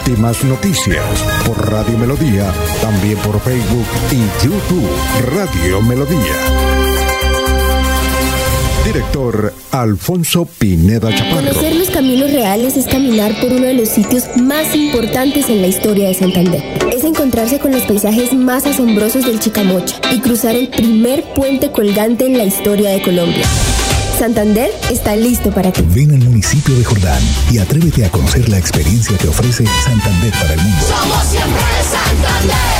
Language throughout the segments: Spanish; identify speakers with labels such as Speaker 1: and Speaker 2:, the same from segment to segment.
Speaker 1: Últimas noticias por Radio Melodía, también por Facebook y YouTube Radio Melodía. Director Alfonso Pineda Chaparro.
Speaker 2: Conocer los caminos reales es caminar por uno de los sitios más importantes en la historia de Santander. Es encontrarse con los paisajes más asombrosos del Chicamocha y cruzar el primer puente colgante en la historia de Colombia. Santander está listo para ti.
Speaker 3: Ven al municipio de Jordán y atrévete a conocer la experiencia que ofrece Santander para el mundo.
Speaker 4: Somos siempre Santander.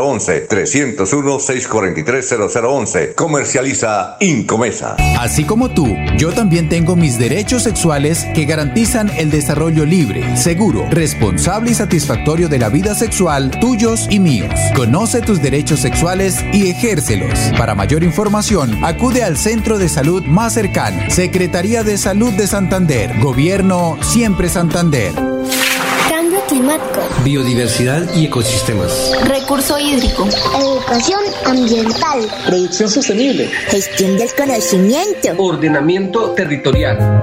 Speaker 5: 301-643-0011. Comercializa Incomesa.
Speaker 6: Así como tú, yo también tengo mis derechos sexuales que garantizan el desarrollo libre, seguro, responsable y satisfactorio de la vida sexual tuyos y míos. Conoce tus derechos sexuales y ejércelos. Para mayor información, acude al centro de salud más cercano. Secretaría de Salud de Santander. Gobierno Siempre Santander.
Speaker 7: Climático.
Speaker 8: Biodiversidad y ecosistemas.
Speaker 7: Recurso hídrico. Educación ambiental.
Speaker 8: Producción sostenible.
Speaker 7: Gestión del conocimiento.
Speaker 8: Ordenamiento territorial.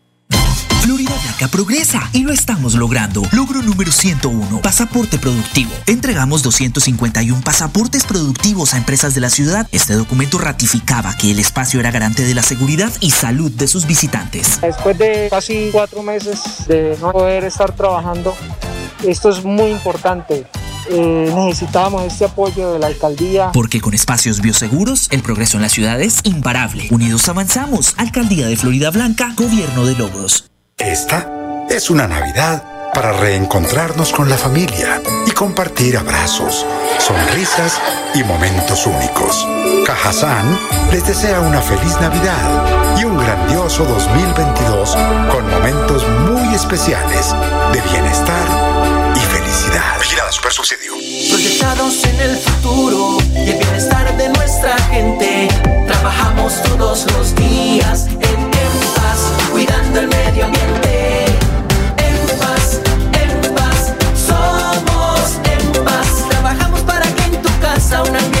Speaker 9: Florida Blanca progresa y lo estamos logrando. Logro número 101, pasaporte productivo. Entregamos 251 pasaportes productivos a empresas de la ciudad. Este documento ratificaba que el espacio era garante de la seguridad y salud de sus visitantes.
Speaker 10: Después de casi cuatro meses de no poder estar trabajando, esto es muy importante. Eh, necesitábamos este apoyo de la alcaldía.
Speaker 9: Porque con espacios bioseguros, el progreso en la ciudad es imparable. Unidos avanzamos. Alcaldía de Florida Blanca, Gobierno de Logros.
Speaker 11: Esta es una Navidad para reencontrarnos con la familia y compartir abrazos, sonrisas y momentos únicos. Cajazán les desea una feliz Navidad y un grandioso 2022 con momentos muy especiales de bienestar y felicidad.
Speaker 12: Proyectados en el futuro y el bienestar de nuestra gente. Trabajamos todos los días en, en paz, el medio ambiente. En paz, en paz, somos en paz. Trabajamos para que en tu casa un ambiente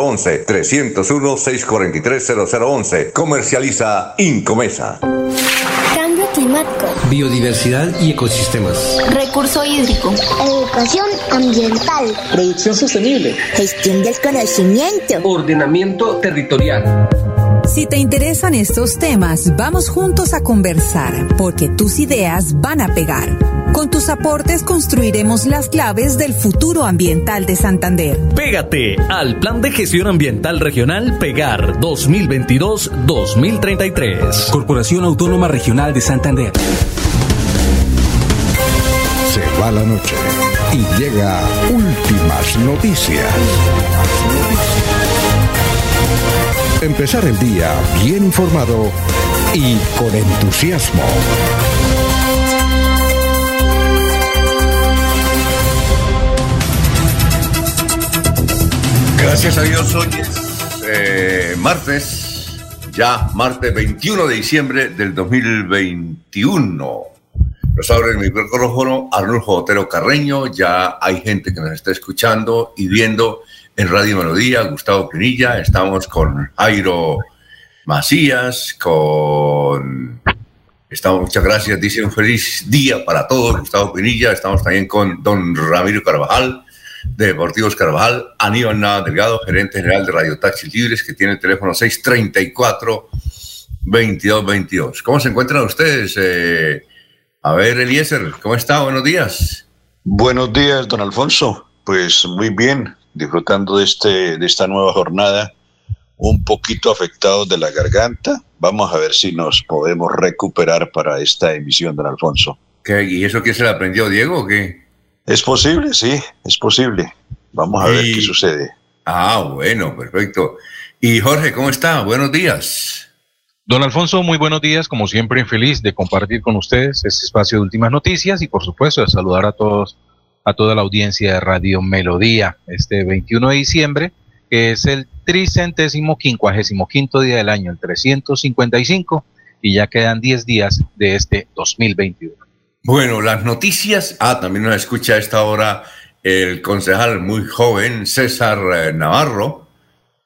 Speaker 13: 643-0011. 301-643-0011. Comercializa Incomesa.
Speaker 7: Cambio climático.
Speaker 8: Biodiversidad y ecosistemas.
Speaker 7: Recurso hídrico. Educación ambiental.
Speaker 8: Producción sostenible.
Speaker 7: Gestión del conocimiento.
Speaker 8: Ordenamiento territorial.
Speaker 14: Si te interesan estos temas, vamos juntos a conversar, porque tus ideas van a pegar. Con tus aportes construiremos las claves del futuro ambiental de Santander.
Speaker 15: Pégate al Plan de Gestión Ambiental Regional Pegar 2022-2033.
Speaker 16: Corporación Autónoma Regional de Santander.
Speaker 1: Se va la noche y llega últimas noticias. Empezar el día bien informado y con entusiasmo.
Speaker 13: Gracias a Dios, hoy es eh, martes, ya martes 21 de diciembre del 2021. Nos abre el micrófono Arnulfo Otero Carreño, ya hay gente que nos está escuchando y viendo en Radio Melodía, Gustavo Pinilla, estamos con Jairo Macías, con... Estamos, muchas gracias, dice un feliz día para todos, Gustavo Pinilla, estamos también con don Ramiro Carvajal, de Deportivos Carvajal, Aníbal Nava Delgado, gerente general de Radio Taxis Libres, que tiene el teléfono 634-2222. ¿Cómo se encuentran ustedes? Eh, a ver, Eliezer, ¿cómo está? Buenos días.
Speaker 17: Buenos días, don Alfonso. Pues muy bien, disfrutando de, este, de esta nueva jornada, un poquito afectados de la garganta. Vamos a ver si nos podemos recuperar para esta emisión, don Alfonso.
Speaker 13: ¿Qué, ¿Y eso qué se le aprendió Diego o qué?
Speaker 17: Es posible, sí, es posible. Vamos a ver qué sucede.
Speaker 13: Ah, bueno, perfecto. Y Jorge, ¿cómo está? Buenos días.
Speaker 18: Don Alfonso, muy buenos días. Como siempre, feliz de compartir con ustedes este espacio de últimas noticias y, por supuesto, de saludar a todos, a toda la audiencia de Radio Melodía este 21 de diciembre, que es el tricentésimo quincuagésimo quinto día del año, el 355, y ya quedan 10 días de este 2021.
Speaker 13: Bueno, las noticias. Ah, también nos escucha a esta hora el concejal muy joven, César eh, Navarro,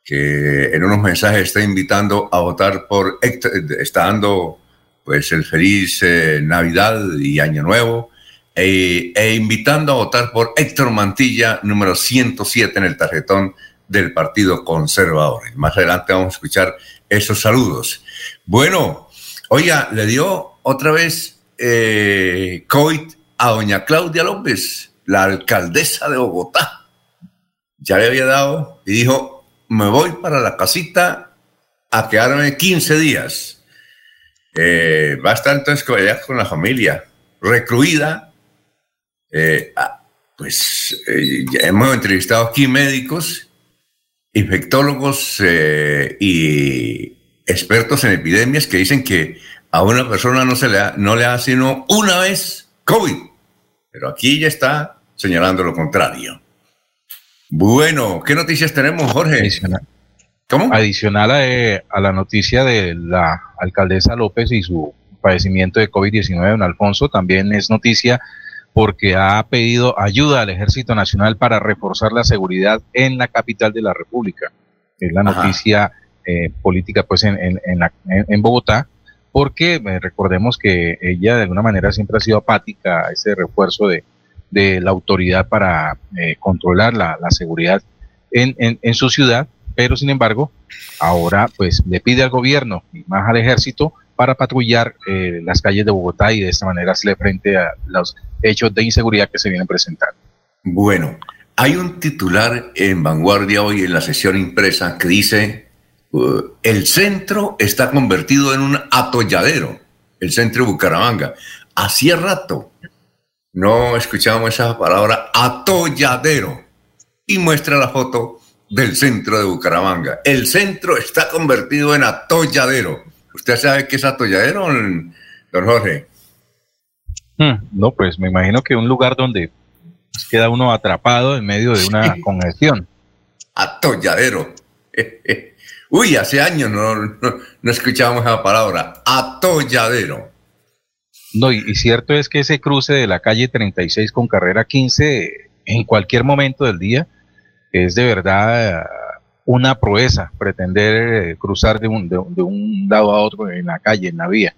Speaker 13: que en unos mensajes está invitando a votar por Héctor, está dando pues el feliz eh, Navidad y Año Nuevo, e, e, invitando a votar por Héctor Mantilla, número 107 en el tarjetón del Partido Conservador. Más adelante vamos a escuchar esos saludos. Bueno, oiga, le dio otra vez eh, COVID a doña Claudia López, la alcaldesa de Bogotá. Ya le había dado y dijo, me voy para la casita a quedarme 15 días. Eh, estar entonces con la familia, recluida. Eh, ah, pues ya hemos entrevistado aquí médicos, infectólogos y expertos en epidemias que dicen que a una persona no se le da, no le da sino una vez COVID. Pero aquí ya está señalando lo contrario. Bueno, ¿qué noticias tenemos, Jorge?
Speaker 18: Adicional, ¿Cómo? Adicional a, la noticia de la alcaldesa López y su padecimiento de COVID-19, don Alfonso, también es noticia porque ha pedido ayuda al Ejército Nacional para reforzar la seguridad en la capital de la República. Es la noticia eh, política pues en, en Bogotá porque eh, recordemos que ella de alguna manera siempre ha sido apática a ese refuerzo de, la autoridad para eh, controlar la, seguridad en, su ciudad, pero sin embargo, ahora pues le pide al gobierno y más al ejército para patrullar eh, las calles de Bogotá y de esta manera hacerle frente a los hechos de inseguridad que se vienen presentando.
Speaker 13: Bueno, hay un titular en Vanguardia hoy en la sesión impresa que dice Uh, el centro está convertido en un atolladero, el centro de Bucaramanga. Hacía rato no escuchábamos esa palabra atolladero y muestra la foto del centro de Bucaramanga. El centro está convertido en atolladero. ¿Usted sabe qué es atolladero, don Jorge?
Speaker 18: Hmm, no, pues me imagino que un lugar donde queda uno atrapado en medio de una congestión.
Speaker 13: Atolladero. Uy, hace años no, no, escuchábamos esa palabra, atolladero.
Speaker 18: No, y, cierto es que ese cruce de la calle 36 con carrera 15, en cualquier momento del día, es de verdad una proeza pretender eh, cruzar de un, de, un, lado a otro en la calle, en la vía.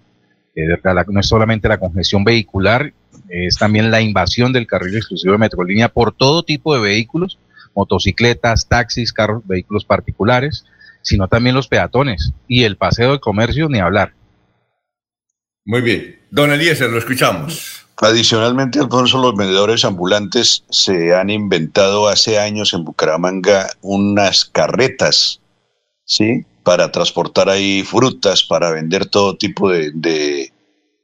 Speaker 18: Eh, no es solamente la congestión vehicular, es también la invasión del carril exclusivo de Metrolínea por todo tipo de vehículos, motocicletas, taxis, carros, vehículos particulares, sino también los peatones y el paseo de comercio, ni hablar.
Speaker 13: Muy bien. Don Eliezer, lo escuchamos.
Speaker 17: Adicionalmente, Alfonso, los vendedores ambulantes se han inventado hace años en Bucaramanga unas carretas, ¿sí? Para transportar ahí frutas, para vender todo tipo de,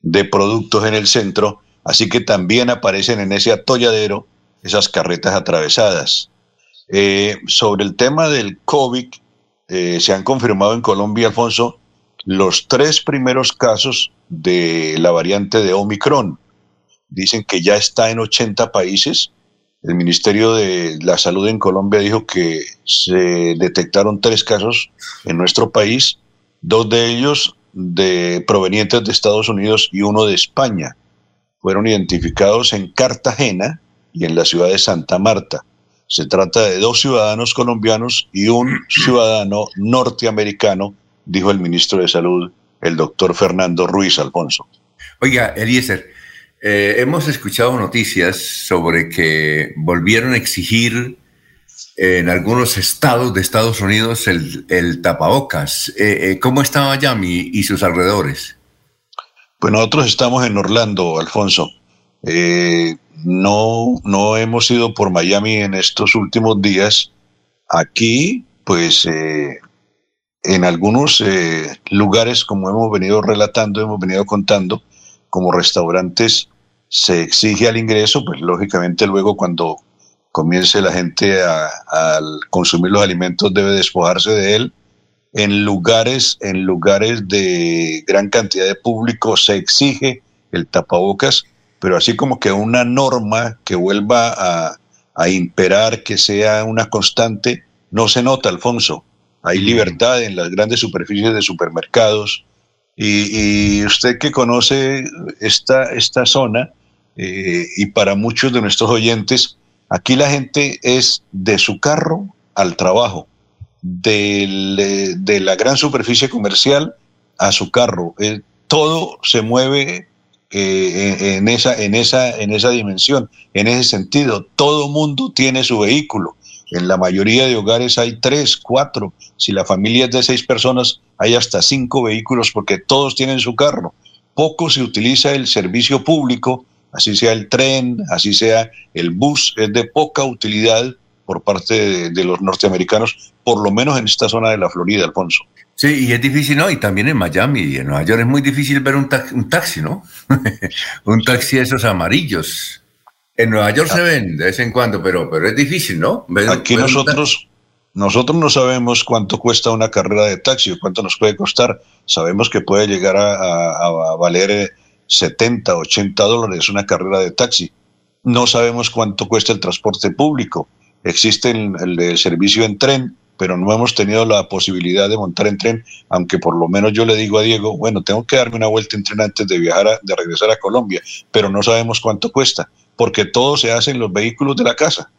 Speaker 17: de, productos en el centro. Así que también aparecen en ese atolladero esas carretas atravesadas. Eh, sobre el tema del COVID, eh, se han confirmado en Colombia, Alfonso, los tres primeros casos de la variante de Omicron dicen que ya está en 80 países. El Ministerio de la Salud en Colombia dijo que se detectaron tres casos en nuestro país, dos de ellos de provenientes de Estados Unidos y uno de España. Fueron identificados en Cartagena y en la ciudad de Santa Marta. Se trata de dos ciudadanos colombianos y un ciudadano norteamericano, dijo el ministro de Salud, el doctor Fernando Ruiz Alfonso.
Speaker 13: Oiga, Eliezer, eh, hemos escuchado noticias sobre que volvieron a exigir en algunos estados de Estados Unidos el, tapabocas. Eh, eh, ¿Cómo está Miami y sus alrededores?
Speaker 17: Pues nosotros estamos en Orlando, Alfonso. No, no hemos ido por Miami en estos últimos días. Aquí, pues, en algunos lugares, como hemos venido relatando, hemos venido contando, como restaurantes se exige al ingreso, pues lógicamente luego cuando comience la gente a, consumir los alimentos debe despojarse de él. En lugares, en lugares de gran cantidad de público se exige el tapabocas, pero así como que una norma que vuelva a, a imperar, que sea una constante, no se nota, Alfonso. Hay libertad en las grandes superficies de supermercados, y, y, usted que conoce esta, esta zona, eh, y para muchos de nuestros oyentes, aquí la gente es de su carro al trabajo, de, de la gran superficie comercial a su carro. Eh, todo se mueve eh, en, esa, en, esa, en esa dimensión, en ese sentido. Todo mundo tiene su vehículo. En la mayoría de hogares hay tres, cuatro. Si la familia es de seis personas, hay hasta cinco vehículos porque todos tienen su carro. Poco se utiliza el servicio público así sea el tren, así sea el bus, es de poca utilidad por parte de, los norteamericanos, por lo menos en esta zona de la Florida, Alfonso.
Speaker 13: Sí, y es difícil, ¿no? Y también en Miami y en Nueva York es muy difícil ver un, taxi, ¿no? un taxi de esos amarillos. En Nueva York se ah. ven de vez en cuando, pero, pero es difícil, ¿no?
Speaker 17: Aquí nosotros, nosotros no sabemos cuánto cuesta una carrera de taxi o cuánto nos puede costar. Sabemos que puede llegar a, a valer eh, 70, 80 dólares una carrera de taxi. No sabemos cuánto cuesta el transporte público. Existe el, servicio en tren, pero no hemos tenido la posibilidad de montar en tren, aunque por lo menos yo le digo a Diego, bueno, tengo que darme una vuelta en tren antes de viajar, de regresar a Colombia, pero no sabemos cuánto cuesta, porque todo se hace en los vehículos de la casa.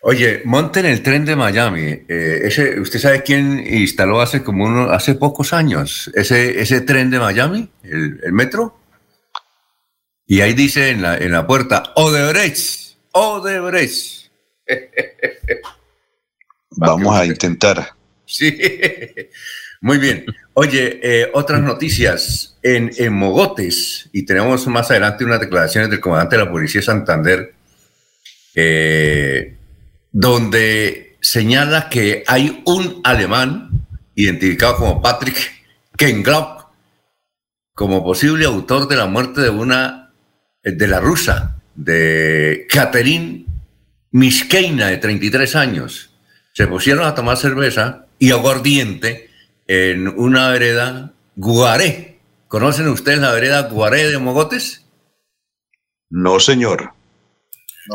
Speaker 13: Oye, monten el tren de Miami. Eh, ese, ¿Usted sabe quién instaló hace como uno, hace pocos años ese, ese tren de Miami, el metro? Y ahí dice en la, en la puerta, Odebrecht, Odebrecht.
Speaker 17: Vamos a intentar.
Speaker 13: Sí, muy bien. Oye, eh, otras noticias en, en, Mogotes, y tenemos más adelante unas declaraciones del comandante de la Policía de Santander, eh, donde señala que hay un alemán identificado como Patrick Kenglaub como posible autor de la muerte de una de la rusa, de Catherine Miskeina, de 33 años. Se pusieron a tomar cerveza y aguardiente en una vereda Guaré. ¿Conocen ustedes la vereda Guaré de Mogotes?
Speaker 17: No, señor.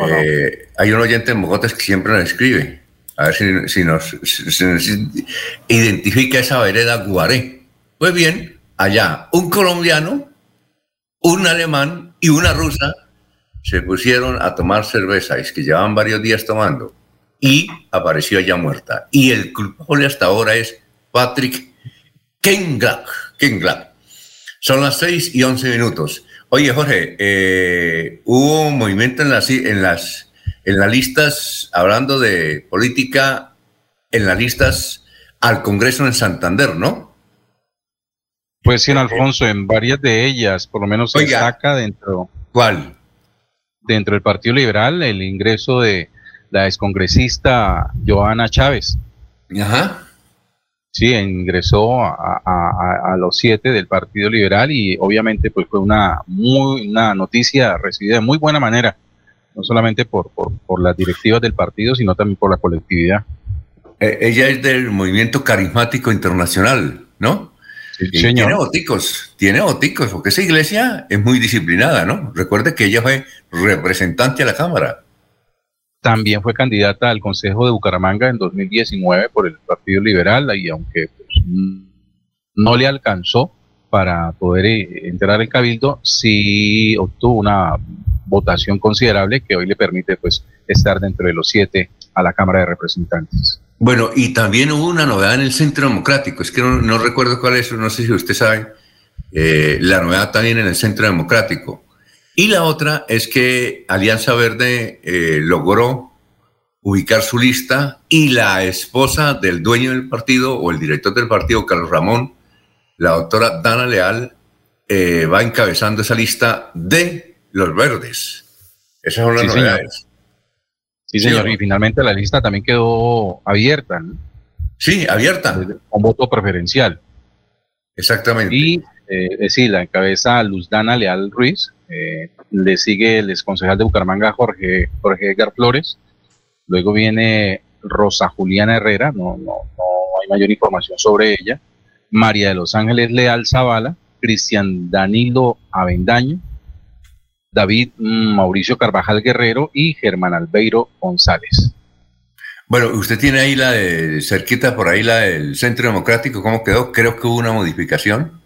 Speaker 13: Eh, hay un oyente en Mogotes que siempre nos escribe. A ver si, nos, si identifica esa vereda Guaré. Pues bien, allá un colombiano, un alemán y una rusa se pusieron a tomar cerveza, es que llevaban varios días tomando, y apareció ya muerta. Y el culpable hasta ahora es Patrick Kenglak. Kenglak. Son las 6 y 11 minutos. Oye, Jorge, eh, hubo un movimiento en las, en, las, en las listas, hablando de política, en las listas al Congreso en Santander, ¿no?
Speaker 18: Pues sí, en Alfonso, en varias de ellas, por lo menos se saca dentro.
Speaker 13: ¿Cuál?
Speaker 18: Dentro del Partido Liberal, el ingreso de la excongresista Joana Chávez.
Speaker 13: Ajá.
Speaker 18: Sí, ingresó a, los siete del Partido Liberal y obviamente pues fue una muy una noticia recibida de muy buena manera, no solamente por, por, las directivas del partido, sino también por la colectividad.
Speaker 13: Eh, ella es del movimiento carismático internacional, ¿no? Sí, señor. Tiene boticos, tiene boticos, porque esa iglesia es muy disciplinada, ¿no? Recuerde que ella fue representante a la Cámara.
Speaker 18: También fue candidata al Consejo de Bucaramanga en 2019 por el Partido Liberal y aunque pues, no le alcanzó para poder eh, entrar al Cabildo, sí obtuvo una votación considerable que hoy le permite pues estar dentro de los siete a la Cámara de Representantes.
Speaker 13: Bueno, y también hubo una novedad en el Centro Democrático, es que no, recuerdo cuál es, no sé si usted sabe, eh, la novedad también en el Centro Democrático. Y la otra es que Alianza Verde eh, logró ubicar su lista y la esposa del dueño del partido o el director del partido, Carlos Ramón, la doctora Dana Leal, eh, va encabezando esa lista de los verdes. Esas son las novedades.
Speaker 18: Sí, señor. y finalmente la lista también quedó abierta.
Speaker 13: Sí, abierta.
Speaker 18: Con voto preferencial.
Speaker 13: Exactamente.
Speaker 18: Y eh, sí, la encabeza Dana Leal Ruiz, eh, le sigue el concejal de Bucaramanga, Jorge, Jorge Edgar Flores. Luego viene Rosa Juliana Herrera, no, no, no hay mayor información sobre ella. María de los Ángeles Leal Zavala, Cristian Danilo Avendaño, David Mauricio Carvajal Guerrero y Germán Albeiro González.
Speaker 13: Bueno, usted tiene ahí la de cerquita por ahí la del Centro Democrático, ¿cómo quedó? Creo que hubo una modificación.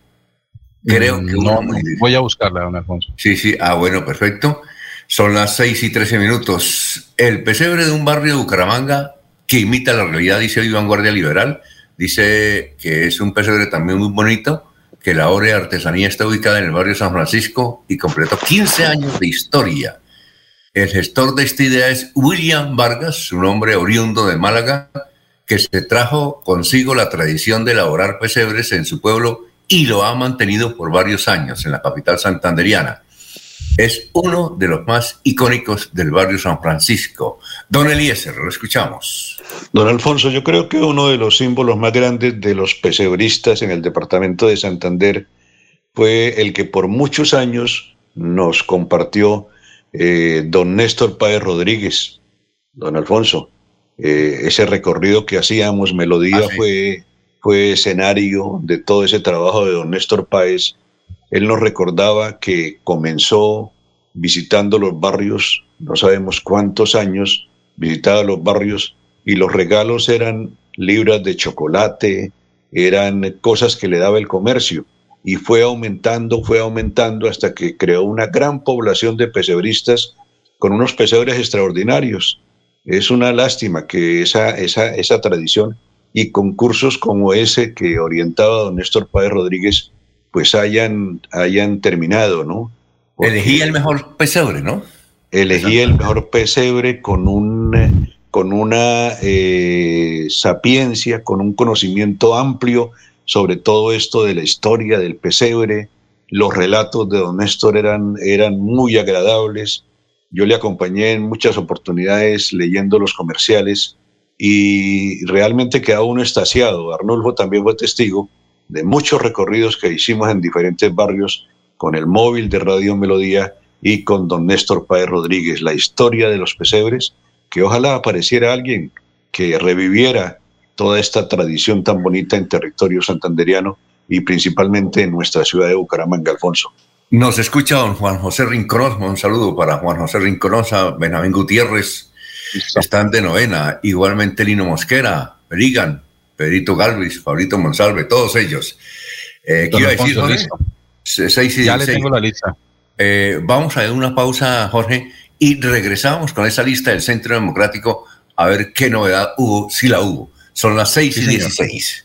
Speaker 13: Creo que
Speaker 18: no, voy a buscarla, don Alfonso.
Speaker 13: Sí, sí, ah, bueno, perfecto. Son las 6 y 13 minutos. El pesebre de un barrio de Bucaramanga que imita la realidad, dice hoy Vanguardia Liberal, dice que es un pesebre también muy bonito, que la obra de artesanía está ubicada en el barrio San Francisco y completó 15 años de historia. El gestor de esta idea es William Vargas, un hombre oriundo de Málaga, que se trajo consigo la tradición de elaborar pesebres en su pueblo y lo ha mantenido por varios años en la capital santanderiana. Es uno de los más icónicos del barrio San Francisco. Don Eliezer, lo escuchamos.
Speaker 17: Don Alfonso, yo creo que uno de los símbolos más grandes de los pesebristas en el departamento de Santander fue el que por muchos años nos compartió eh, don Néstor Páez Rodríguez. Don Alfonso, eh, ese recorrido que hacíamos, Melodía, ah, fue fue escenario de todo ese trabajo de don Néstor Páez. Él nos recordaba que comenzó visitando los barrios, no sabemos cuántos años, visitaba los barrios y los regalos eran libras de chocolate, eran cosas que le daba el comercio y fue aumentando, fue aumentando hasta que creó una gran población de pesebristas con unos pesebres extraordinarios. Es una lástima que esa, esa, esa tradición y concursos como ese que orientaba don Néstor Páez Rodríguez, pues hayan, hayan terminado, ¿no?
Speaker 13: elegí el mejor pesebre, ¿no?
Speaker 17: Elegí el mejor pesebre con un con una eh, sapiencia, con un conocimiento amplio sobre todo esto de la historia del pesebre. Los relatos de don Néstor eran, eran muy agradables. Yo le acompañé en muchas oportunidades leyendo los comerciales y realmente queda uno estaciado. Arnulfo también fue testigo de muchos recorridos que hicimos en diferentes barrios con el móvil de Radio Melodía y con don Néstor Páez Rodríguez, la historia de los pesebres, que ojalá apareciera alguien que reviviera toda esta tradición tan bonita en territorio santanderiano y principalmente en nuestra ciudad de Bucaramanga, Alfonso.
Speaker 13: Nos escucha don Juan José Rinconosa, un saludo para Juan José Rinconosa, Benjamín Gutiérrez, están de novena, igualmente Lino Mosquera, Perigan, Pedrito Galvis, Fabrito Monsalve, todos ellos. Eh, ¿Qué iba a decir, Jorge?
Speaker 18: Seis y ya le tengo la lista.
Speaker 13: Eh, vamos a dar una pausa, Jorge, y regresamos con esa lista del Centro Democrático
Speaker 5: a ver qué novedad hubo, si la hubo. Son las 6 y 16.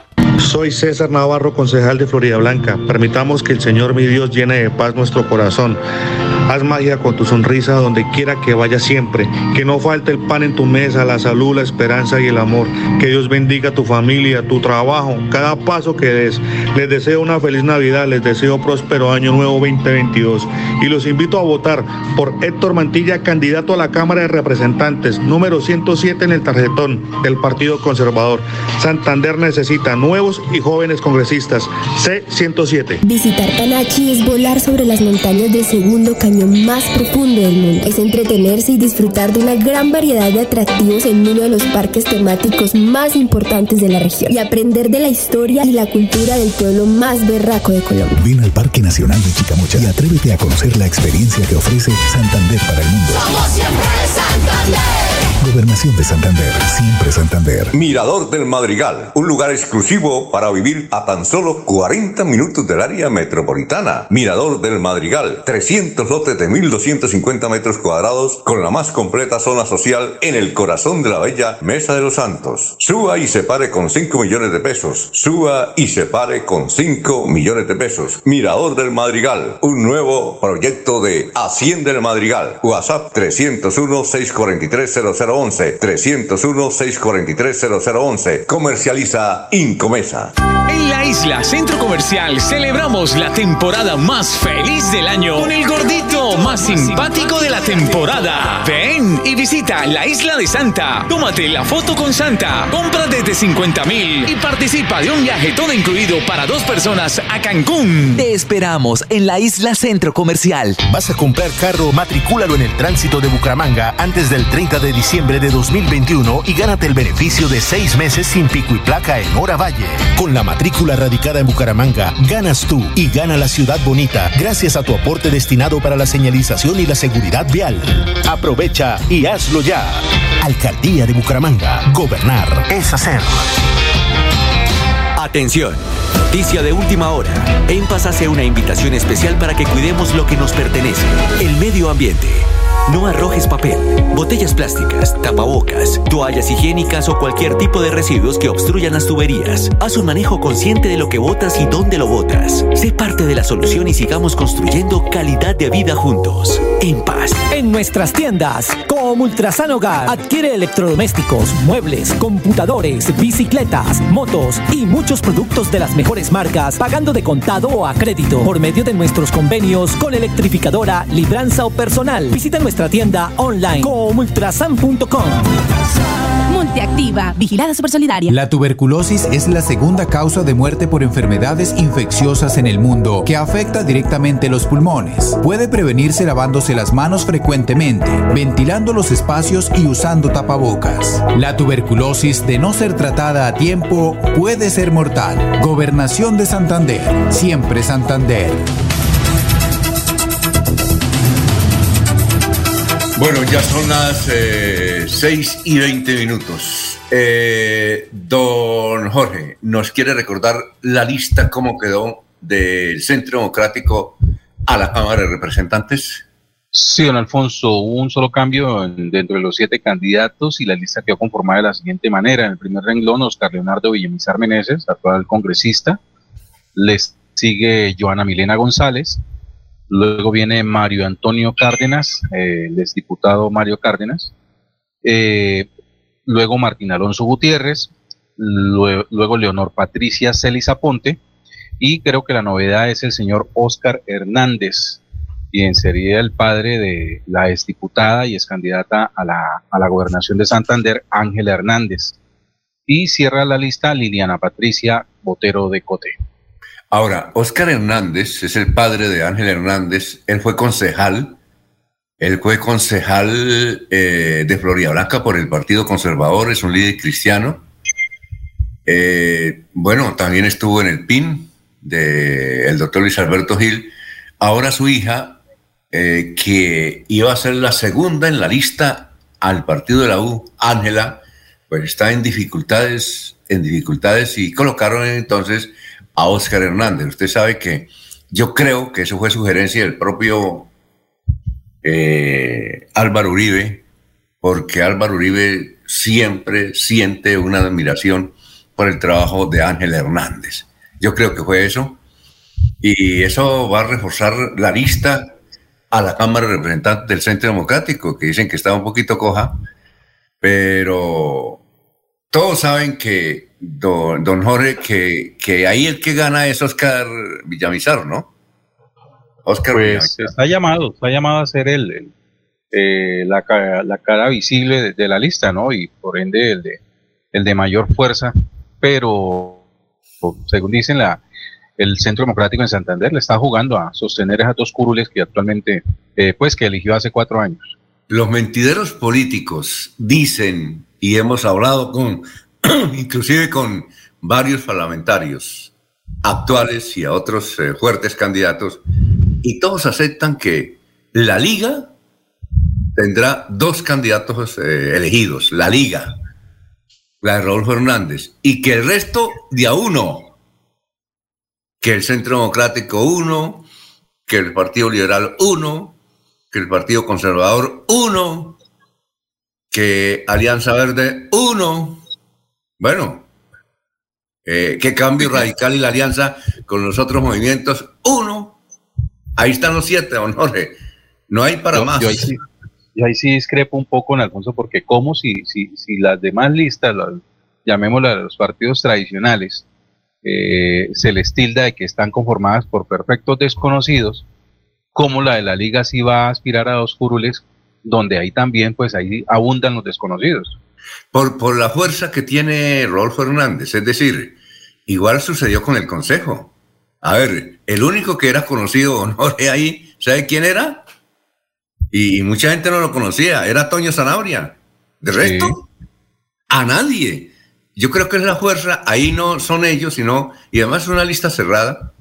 Speaker 19: Soy César Navarro, concejal de Florida Blanca. Permitamos que el Señor mi Dios llene de paz nuestro corazón. Haz magia con tu sonrisa donde quiera que vaya siempre. Que no falte el pan en tu mesa, la salud, la esperanza y el amor. Que Dios bendiga tu familia, tu trabajo, cada paso que des. Les deseo una feliz Navidad, les deseo próspero año nuevo 2022. Y los invito a votar por Héctor Mantilla, candidato a la Cámara de Representantes, número 107 en el tarjetón del Partido Conservador. Santander necesita nuevos y jóvenes congresistas. C107.
Speaker 2: Visitar Panachi es volar sobre las montañas del segundo más profundo del mundo. Es entretenerse y disfrutar de una gran variedad de atractivos en uno de los parques temáticos más importantes de la región y aprender de la historia y la cultura del pueblo más berraco de Colombia.
Speaker 3: Ven al Parque Nacional de Chicamocha y atrévete a conocer la experiencia que ofrece Santander para el mundo.
Speaker 4: Somos siempre Santander.
Speaker 3: Gobernación de Santander, siempre Santander.
Speaker 5: Mirador del Madrigal, un lugar exclusivo para vivir a tan solo 40 minutos del área metropolitana. Mirador del Madrigal, 300 lotes de 1.250 metros cuadrados con la más completa zona social en el corazón de la bella Mesa de los Santos. Suba y se pare con 5 millones de pesos. Suba y se pare con 5 millones de pesos. Mirador del Madrigal, un nuevo proyecto de Hacienda del Madrigal. WhatsApp 301 643 00 0011 301 643 0011. Comercializa Incomesa.
Speaker 15: En la isla Centro Comercial celebramos la temporada más feliz del año con el gordito más simpático de la temporada. Ven y visita la isla de Santa. Tómate la foto con Santa. Compra desde 50 mil y participa de un viaje todo incluido para dos personas a Cancún.
Speaker 9: Te esperamos en la isla Centro Comercial.
Speaker 20: ¿Vas a comprar carro? Matricúlalo en el tránsito de Bucaramanga antes del 30 de diciembre de 2021 y gánate el beneficio de seis meses sin pico y placa en Hora Valle. Con la matrícula radicada en Bucaramanga, ganas tú y gana la ciudad bonita gracias a tu aporte destinado para la señalización y la seguridad vial. Aprovecha y hazlo ya. Alcaldía de Bucaramanga. Gobernar es hacer.
Speaker 21: Atención, noticia de última hora. En Paz hace una invitación especial para que cuidemos lo que nos pertenece, el medio ambiente. No arrojes papel, botellas plásticas, tapabocas, toallas higiénicas o cualquier tipo de residuos que obstruyan las tuberías. Haz un manejo consciente de lo que botas y dónde lo botas. Sé parte de la solución y sigamos construyendo calidad de vida juntos. En paz.
Speaker 22: En nuestras tiendas, como Ultrasan Hogar, adquiere electrodomésticos, muebles, computadores, bicicletas, motos y muchos productos de las mejores marcas, pagando de contado o a crédito por medio de nuestros convenios con electrificadora, libranza o personal. Visita nuestra tienda online comultrasan.com.
Speaker 23: Multiactiva, vigilada supersolidaria.
Speaker 6: La tuberculosis es la segunda causa de muerte por enfermedades infecciosas en el mundo que afecta directamente los pulmones. Puede prevenirse lavándose las manos frecuentemente, ventilando los espacios y usando tapabocas. La tuberculosis, de no ser tratada a tiempo, puede ser mortal. Gobernación de Santander. Siempre Santander.
Speaker 5: Bueno, ya son las eh, 6 y 20 minutos. Eh, don Jorge, ¿nos quiere recordar la lista cómo quedó del Centro Democrático a la Cámara de Representantes?
Speaker 18: Sí, don Alfonso, hubo un solo cambio en- dentro de los siete candidatos y la lista quedó conformada de la siguiente manera. En el primer renglón, Oscar Leonardo Villamizar Meneses, actual congresista. Les sigue Joana Milena González. Luego viene Mario Antonio Cárdenas, eh, el exdiputado Mario Cárdenas. Eh, luego Martín Alonso Gutiérrez. lue- Luego Leonor Patricia Celis Aponte. Y creo que la novedad es el señor Oscar Hernández, quien sería el padre de la exdiputada y ex candidata a la, a la gobernación de Santander, Ángela Hernández. Y cierra la lista Liliana Patricia Botero de Cote.
Speaker 5: Ahora, Oscar Hernández es el padre de Ángel Hernández. Él fue concejal
Speaker 13: Él fue concejal eh, de Florida Blanca por el Partido Conservador, es un líder cristiano. Eh, bueno, también estuvo en el PIN del doctor Luis Alberto Gil. Ahora su hija, eh, que iba a ser la segunda en la lista al partido de la U, Ángela, pues está en dificultades, en dificultades y colocaron entonces a Oscar Hernández. Usted sabe que yo creo que eso fue sugerencia del propio eh, Álvaro Uribe, porque Álvaro Uribe siempre siente una admiración por el trabajo de Ángel Hernández. Yo creo que fue eso. Y eso va a reforzar la lista a la Cámara de Representantes del Centro Democrático, que dicen que está un poquito coja, pero todos saben que don, don Jorge, que, que, ahí el que gana es Oscar Villamizar, ¿no?
Speaker 18: Oscar pues está llamado, está llamado a ser el, eh, la, la, cara visible de, la lista, ¿no? Y por ende el de, el de mayor fuerza, pero según dicen la, el Centro Democrático en Santander le está jugando a sostener esas dos curules que actualmente, eh, pues que eligió hace cuatro años.
Speaker 13: Los mentideros políticos dicen, y hemos hablado con, inclusive con varios parlamentarios actuales y a otros eh, fuertes candidatos, y todos aceptan que la liga tendrá dos candidatos eh, elegidos, la liga, la de Rodolfo Hernández, y que el resto de a uno, que el Centro Democrático uno, que el Partido Liberal uno, que el Partido Conservador uno, que Alianza Verde uno. Bueno, eh, que Cambio Radical y la Alianza con los otros movimientos uno. Ahí están los siete, honores. No hay para más.
Speaker 18: Yo ahí, sí, ahí, sí, discrepo un poco, en Alfonso, porque como si, si, si las demás listas, llamémoslas los partidos tradicionales, eh, se les tilda de que están conformadas por perfectos desconocidos, como la de la liga sí va a aspirar a dos curules, donde ahí también, pues ahí abundan los desconocidos.
Speaker 13: Por, por la fuerza que tiene Rodolfo Hernández, es decir, igual sucedió con el Consejo. A ver, el único que era conocido no ahí, ¿sabe quién era? Y, mucha gente no lo conocía, era Toño Zanabria. De resto, a nadie. Yo creo que es la fuerza, ahí no son ellos, sino, y además es una lista cerrada.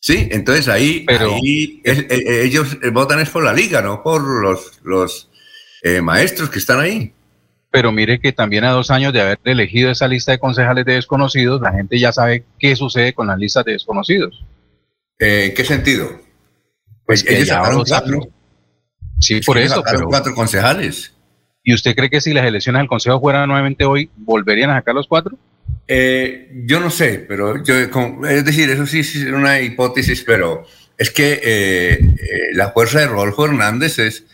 Speaker 13: Sí, entonces ahí, ahí ellos votan es por la liga, no por los, los eh, maestros que están ahí.
Speaker 18: Pero mire que también a dos años de haber elegido esa lista de concejales de desconocidos, la gente ya sabe qué sucede con las listas de desconocidos.
Speaker 13: Eh, ¿En qué sentido?
Speaker 18: Pues, pues ellos sacaron cuatro. Sí, por eso.
Speaker 13: Pero... cuatro concejales.
Speaker 18: ¿Y usted cree que si las elecciones del Consejo fueran nuevamente hoy, volverían a sacar los cuatro?
Speaker 13: Eh, yo no sé, pero yo, es decir, eso sí, es una hipótesis, pero es que eh, eh, la fuerza de Rodolfo Hernández es,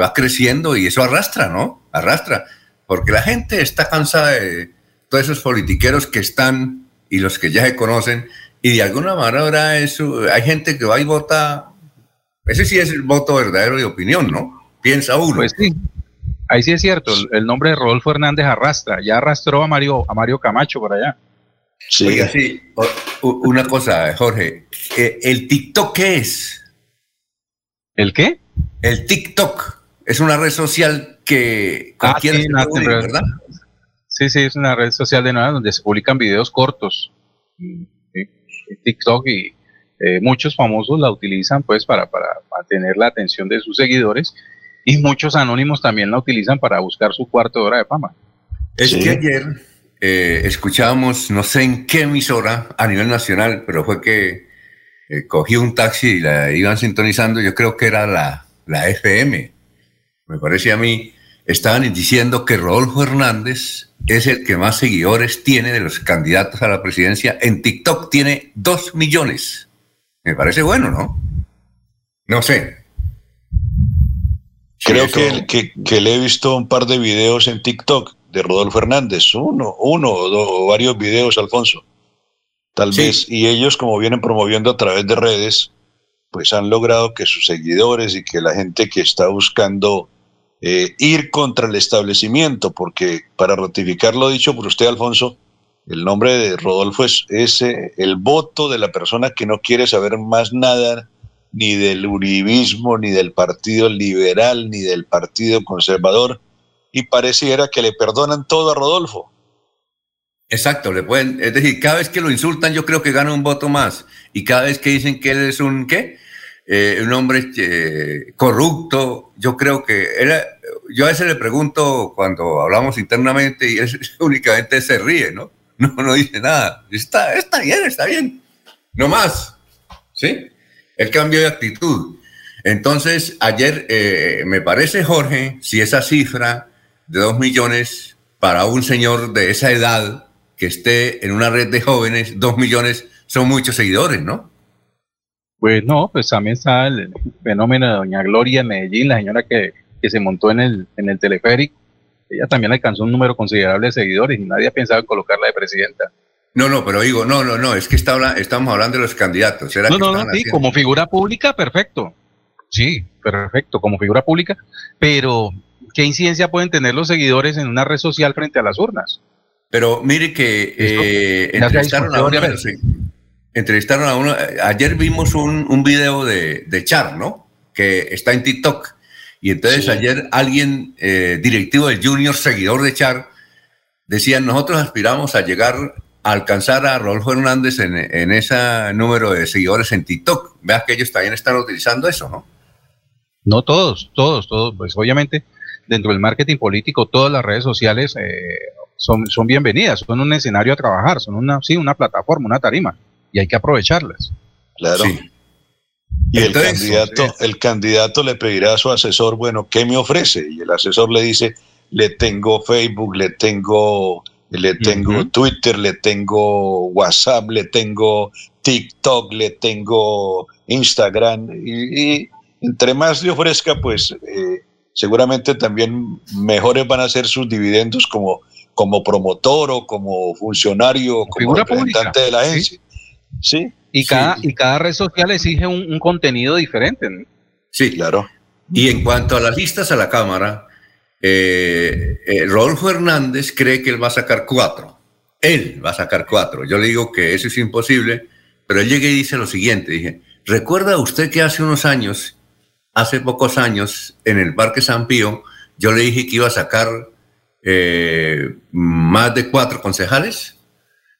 Speaker 13: va creciendo y eso arrastra, ¿no? Arrastra, porque la gente está cansada de todos esos politiqueros que están y los que ya se conocen, y de alguna manera ahora eso, hay gente que va y vota, ese sí es el voto verdadero de opinión, ¿no? Piensa uno.
Speaker 18: Pues sí, Ahí sí es cierto, el nombre de Rodolfo Hernández arrastra, ya arrastró a Mario, a Mario Camacho por allá.
Speaker 13: Sí. Oiga, sí, una cosa, Jorge, eh, ¿el TikTok qué es?
Speaker 18: ¿El qué?
Speaker 13: El TikTok es una red social que
Speaker 18: ah, sí, ¿verdad? Sí, sí, es una red social de nueva donde se publican videos cortos. TikTok y eh, muchos famosos la utilizan pues para, para mantener la atención de sus seguidores y muchos anónimos también la utilizan para buscar su cuarto de hora de fama.
Speaker 13: Es que ayer eh, escuchábamos, no sé en qué emisora a nivel nacional, pero fue que eh, cogí un taxi y la iban sintonizando, yo creo que era la, la FM, me parece a mí, estaban diciendo que Rodolfo Hernández es el que más seguidores tiene de los candidatos a la presidencia. En TikTok tiene dos millones. Me parece bueno, ¿no? No sé,
Speaker 17: Creo que, que, le he visto un par de videos en TikTok de Rodolfo Hernández, uno, uno o, varios videos, Alfonso. Tal vez, y ellos como vienen promoviendo a través de redes, pues han logrado que sus seguidores y que la gente que está buscando eh, ir contra el establecimiento, porque para ratificar lo dicho por usted, Alfonso, el nombre de Rodolfo es, ese el voto de la persona que no quiere saber más nada ni del uribismo, ni del Partido Liberal, ni del Partido Conservador, y pareciera que le perdonan todo a Rodolfo.
Speaker 13: Exacto, le pueden, es decir, cada vez que lo insultan yo creo que gana un voto más, y cada vez que dicen que él es un, ¿qué? Eh, un hombre eh, corrupto, yo creo que era, yo a veces le pregunto cuando hablamos internamente y él únicamente se ríe, ¿no? No, no dice nada. Está, está bien, está bien. No más. ¿Sí? El cambio de actitud. Entonces, ayer eh, me parece, Jorge, si esa cifra de dos millones para un señor de esa edad que esté en una red de jóvenes, dos millones son muchos seguidores, ¿no?
Speaker 18: Pues no, pues también está el fenómeno de Doña Gloria en Medellín, la señora que, se montó en el, en el teleférico. Ella también alcanzó un número considerable de seguidores y nadie ha pensado en colocarla de presidenta.
Speaker 13: No, no, pero digo, no, no, no, es que está, estamos hablando de los candidatos.
Speaker 18: no, no, no, sí, como figura pública, perfecto. Sí, perfecto, como figura pública, pero ¿qué incidencia pueden tener los seguidores en una red social frente a las urnas?
Speaker 13: Pero mire que eh, entrevistaron a uno, entrevistaron a uno, ayer vimos un, un video de, de, Char, ¿no? Que está en TikTok. Y entonces ayer alguien, eh, directivo del Junior, seguidor de Char, decía, nosotros aspiramos a llegar a alcanzar a Rodolfo Hernández en, en ese número de seguidores en TikTok. Veas que ellos también están utilizando eso, ¿no?
Speaker 18: No todos, todos, todos. Pues obviamente dentro del marketing político todas las redes sociales eh, son, son bienvenidas, son un escenario a trabajar, son una, sí, una plataforma, una tarima y hay que aprovecharlas.
Speaker 17: Claro. Y el candidato, eh, el candidato le pedirá a su asesor, bueno, ¿qué me ofrece? Y el asesor le dice, le tengo Facebook, le tengo, le tengo Twitter, le tengo WhatsApp, le tengo TikTok, le tengo Instagram. Y, entre más le ofrezca, pues eh, seguramente también mejores van a ser sus dividendos como, como promotor o como funcionario, como representante de la agencia. Sí.
Speaker 18: Y cada, y cada red social exige un, contenido diferente.
Speaker 13: Sí, claro. Y en cuanto a las listas a la Cámara, eh, eh, Rodolfo Hernández cree que él va a sacar cuatro. Él va a sacar cuatro. Yo le digo que eso es imposible, pero él llega y dice lo siguiente, dije, ¿recuerda usted que hace unos años, hace pocos años, en el Parque San Pío, yo le dije que iba a sacar eh, más de cuatro concejales?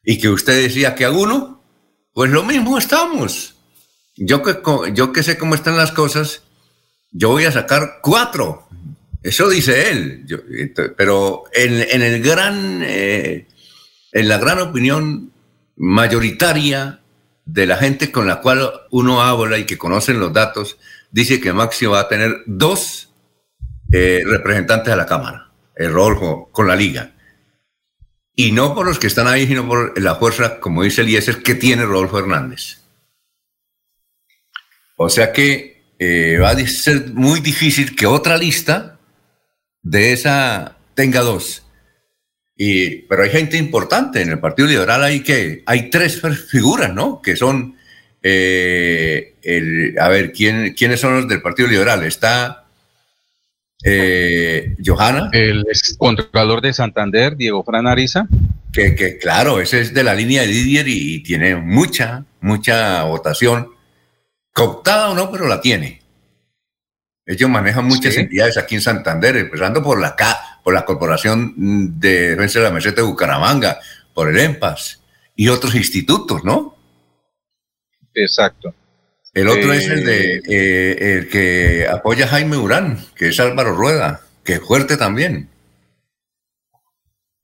Speaker 13: Y que usted decía que a uno, pues lo mismo estamos. Yo que, yo que sé cómo están las cosas, yo voy a sacar cuatro. Eso dice él. pero en, el gran, eh, en la gran opinión mayoritaria de la gente con la cual uno habla y que conocen los datos, dice que Máximo va a tener dos eh, representantes a la Cámara, el rol con la Liga. Y no por los que están ahí, sino por la fuerza, como dice Eliezer, que tiene Rodolfo Hernández. O sea que eh, va a ser muy difícil que otra lista de esa tenga dos. Y, pero hay gente importante en el Partido Liberal, hay que hay tres figuras, ¿no? Que son, eh, el, a ver, ¿quién, ¿quiénes son los del Partido Liberal? Está eh, Johanna.
Speaker 18: El contralor de Santander, Diego Fran Ariza.
Speaker 13: Que, claro, ese es de la línea de Didier y, tiene mucha, mucha votación. Cooptada o no, pero la tiene. Ellos manejan muchas entidades aquí en Santander, empezando por la, por la Corporación de Defensa de la Meseta de Bucaramanga, por el EMPAS y otros institutos, ¿no?
Speaker 18: Exacto.
Speaker 13: El otro es el de eh, eh, el que apoya a Jaime Urán, que es Álvaro Rueda, que es fuerte también.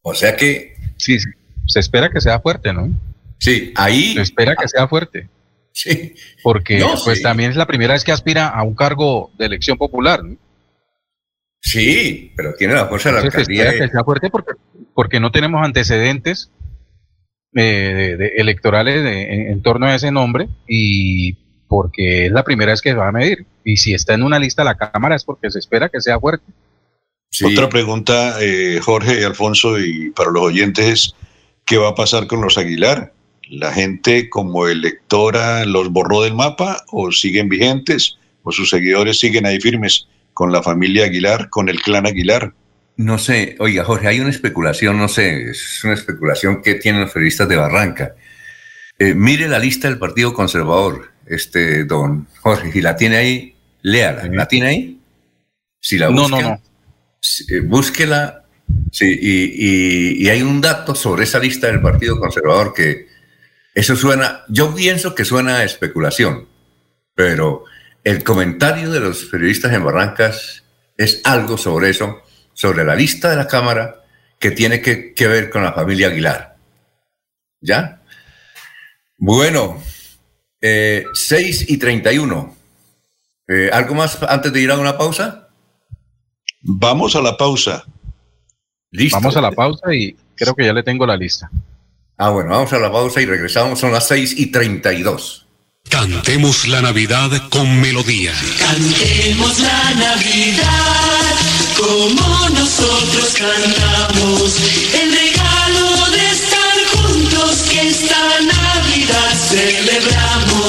Speaker 13: O sea que.
Speaker 18: Sí, se espera que sea fuerte, ¿no?
Speaker 13: Sí, ahí.
Speaker 18: Se espera que sea fuerte.
Speaker 13: Sí.
Speaker 18: Porque pues también es la primera vez que aspira a un cargo de elección popular. ¿no?
Speaker 13: Sí, pero tiene la fuerza de la alcaldía.
Speaker 18: Se espera que sea fuerte porque, porque no tenemos antecedentes eh, de, electorales en torno a ese nombre y porque es la primera vez que se va a medir. Y si está en una lista la Cámara es porque se espera que sea fuerte.
Speaker 17: Otra pregunta, eh, Jorge y Alfonso, y para los oyentes es, ¿qué va a pasar con los Aguilar? ¿La gente como electora los borró del mapa o siguen vigentes o sus seguidores siguen ahí firmes con la familia Aguilar, con el clan Aguilar?
Speaker 13: No sé, oiga Jorge, hay una especulación, no sé, es una especulación que tienen los periodistas de Barranca. Eh, mire la lista del Partido Conservador
Speaker 5: este don Jorge. Si la tiene ahí, léala. ¿La tiene ahí? Si la
Speaker 18: no,
Speaker 5: busca,
Speaker 18: no, no.
Speaker 5: eh, búsquela. Sí, y, y, y hay un dato sobre esa lista del Partido Conservador que eso suena, yo pienso que suena a especulación, pero el comentario de los periodistas en Barrancas es algo sobre eso, sobre la lista de la Cámara que tiene que, que ver con la familia Aguilar. ¿Ya? Bueno, eh, 6 y 31. Eh, ¿Algo más antes de ir a una pausa?
Speaker 17: Vamos a la pausa.
Speaker 5: Listo.
Speaker 18: Vamos a la pausa y creo que ya le tengo la lista.
Speaker 5: Ah, bueno, vamos a la pausa y regresamos. Son las 6 y 32.
Speaker 24: Cantemos la Navidad con melodía.
Speaker 12: Cantemos la Navidad como nosotros cantamos. El regalo de estar juntos que esta Navidad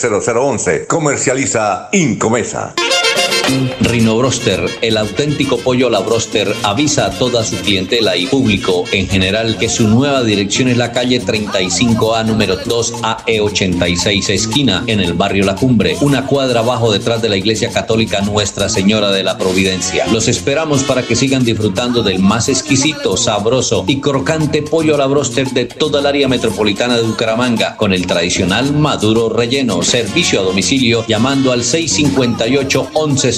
Speaker 5: 0011. Comercializa Incomesa.
Speaker 25: Rino Broster, el auténtico pollo a la avisa a toda su clientela y público en general que su nueva dirección es la calle 35A número 2 AE86 esquina en el barrio La Cumbre, una cuadra abajo detrás de la iglesia católica Nuestra Señora de la Providencia. Los esperamos para que sigan disfrutando del más exquisito, sabroso y crocante pollo a la de toda el área metropolitana de Bucaramanga con el tradicional maduro relleno, servicio a domicilio llamando al 658 11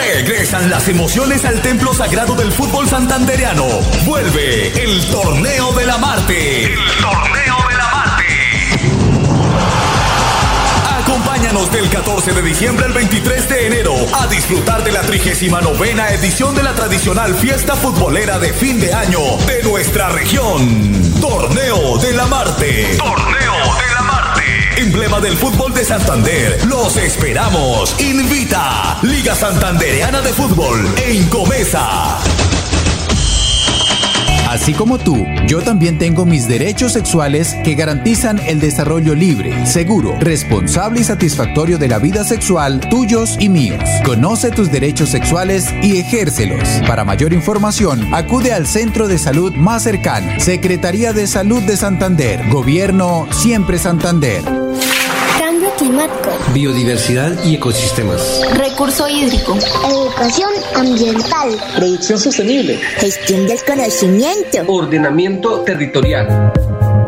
Speaker 26: Regresan las emociones al templo sagrado del fútbol santandereano. Vuelve el torneo de la Marte. El torneo de la Marte. Acompáñanos del 14 de diciembre al 23 de enero a disfrutar de la 39 edición de la tradicional fiesta futbolera de fin de año de nuestra región. Torneo de la Marte. Torneo de la Marte. Emblema del fútbol de Santander. Los esperamos. Invita Liga Santandereana de Fútbol en Comesa.
Speaker 6: Así como tú, yo también tengo mis derechos sexuales que garantizan el desarrollo libre, seguro, responsable y satisfactorio de la vida sexual tuyos y míos. Conoce tus derechos sexuales y ejércelos. Para mayor información, acude al centro de salud más cercano. Secretaría de Salud de Santander. Gobierno Siempre Santander.
Speaker 7: Climático.
Speaker 10: Biodiversidad y ecosistemas.
Speaker 7: Recurso hídrico. Educación ambiental.
Speaker 10: Producción sostenible.
Speaker 7: Gestión del conocimiento.
Speaker 10: Ordenamiento territorial.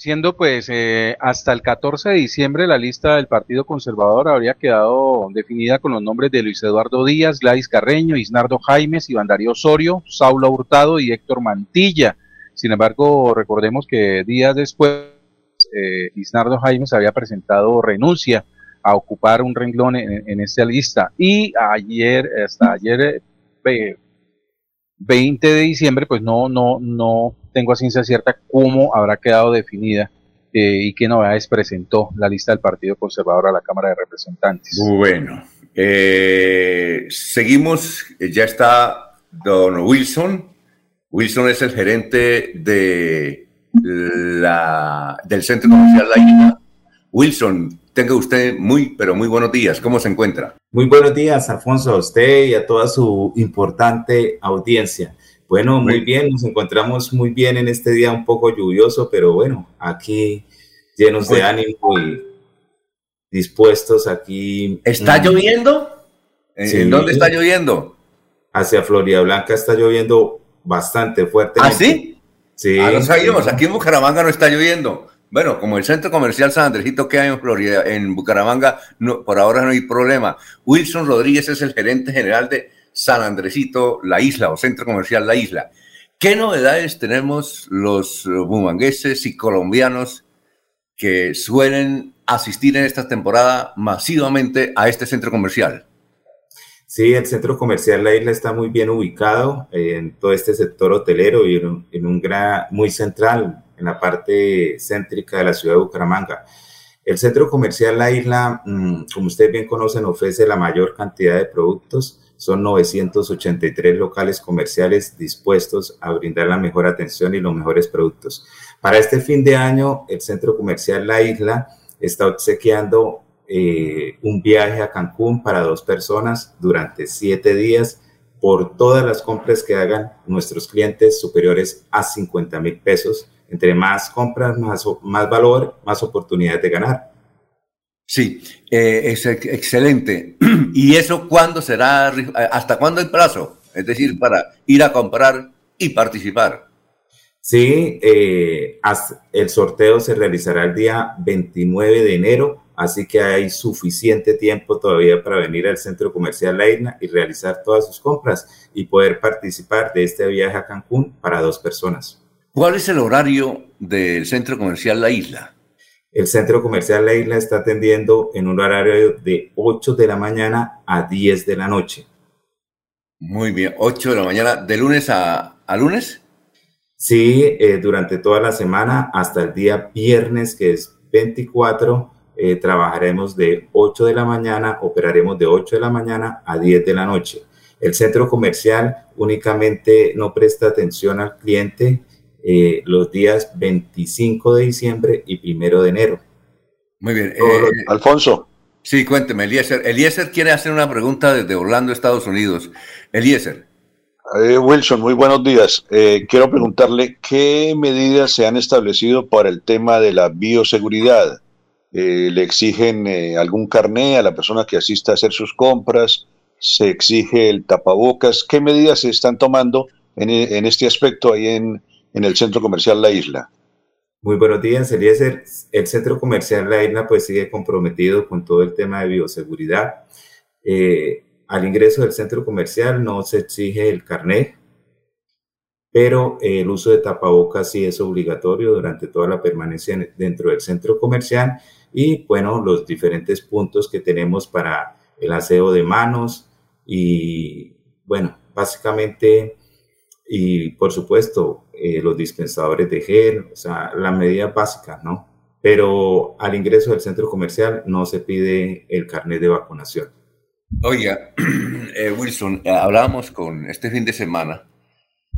Speaker 18: Diciendo pues eh, hasta el 14 de diciembre la lista del Partido Conservador habría quedado definida con los nombres de Luis Eduardo Díaz, Gladys Carreño, Isnardo Jaimes, Iván Darío Osorio, Saulo Hurtado y Héctor Mantilla. Sin embargo, recordemos que días después, eh, Isnardo Jaimes había presentado renuncia a ocupar un renglón en, en esta lista. Y ayer, hasta ayer, 20 de diciembre, pues no, no, no tengo a ciencia cierta cómo habrá quedado definida eh, y qué novedades presentó la lista del Partido Conservador a la Cámara de Representantes.
Speaker 13: Bueno, eh, seguimos, ya está don Wilson. Wilson es el gerente de la, del Centro Comercial La Isla. Wilson, tenga usted muy, pero muy buenos días. ¿Cómo se encuentra?
Speaker 27: Muy buenos días, Alfonso, a usted y a toda su importante audiencia. Bueno, muy bien, nos encontramos muy bien en este día un poco lluvioso, pero bueno, aquí llenos de ánimo y dispuestos aquí.
Speaker 13: ¿Está mm. lloviendo? ¿En dónde está lloviendo?
Speaker 27: Hacia Florida Blanca está lloviendo bastante fuerte.
Speaker 13: ¿Ah, sí? Sí. Ah, no sabíamos, aquí en Bucaramanga no está lloviendo. Bueno, como el centro comercial San Andresito que hay en Florida, en Bucaramanga, no, por ahora no hay problema. Wilson Rodríguez es el gerente general de San Andresito, la isla o centro comercial La Isla. ¿Qué novedades tenemos los bumangueses y colombianos que suelen asistir en esta temporada masivamente a este centro comercial?
Speaker 27: Sí, el centro comercial La Isla está muy bien ubicado en todo este sector hotelero y en un, gran, muy central, en la parte céntrica de la ciudad de Bucaramanga. El centro comercial La Isla, mm, como ustedes bien conocen, ofrece la mayor cantidad de productos son 983 locales comerciales dispuestos a brindar la mejor atención y los mejores productos. Para este fin de año, el Centro Comercial La Isla está obsequiando eh, un viaje a Cancún para dos personas durante siete días por todas las compras que hagan nuestros clientes superiores a 50 mil pesos. Entre más compras, más, más valor, más oportunidades de ganar.
Speaker 13: Sí, eh, es excelente. ¿Y eso cuándo será? ¿Hasta cuándo el plazo? Es decir, para ir a comprar y participar.
Speaker 27: Sí, eh, el sorteo se realizará el día 29 de enero, así que hay suficiente tiempo todavía para venir al centro comercial La Isla y realizar todas sus compras y poder participar de este viaje a Cancún para dos personas.
Speaker 13: ¿Cuál es el horario del centro comercial La Isla?
Speaker 27: El centro comercial La Isla está atendiendo en un horario de 8 de la mañana a 10 de la noche.
Speaker 13: Muy bien, 8 de la mañana, ¿de lunes a, lunes?
Speaker 27: Sí, eh, durante toda la semana hasta el día viernes, que es 24, eh, trabajaremos de 8 de la mañana, operaremos de 8 de la mañana a 10 de la noche. El centro comercial únicamente no presta atención al cliente, eh, los días 25 de diciembre y 1 de enero.
Speaker 13: Muy bien. Eh, Alfonso. Sí, cuénteme, Eliezer. Eliezer quiere hacer una pregunta desde Orlando, Estados Unidos. Eliezer.
Speaker 17: Eh, Wilson, muy buenos días. quiero preguntarle qué medidas se han establecido para el tema de la bioseguridad. ¿Le exigen algún carné a la persona que asista a hacer sus compras? ¿Se exige el tapabocas? ¿Qué medidas se están tomando en, en este aspecto ahí en, en el centro comercial La Isla.
Speaker 27: Muy buenos días, Eliezer. El centro comercial La Isla pues sigue comprometido con todo el tema de bioseguridad. Eh, al ingreso del centro comercial no se exige el carnet, pero el uso de tapabocas sí es obligatorio durante toda la permanencia dentro del centro comercial y bueno, los diferentes puntos que tenemos para el aseo de manos y bueno, básicamente y por supuesto eh, los dispensadores de gel, o sea, la medida básica, ¿no? Pero al ingreso del centro comercial no se pide el carnet de vacunación.
Speaker 13: Oiga, eh, Wilson, eh, hablábamos con este fin de semana,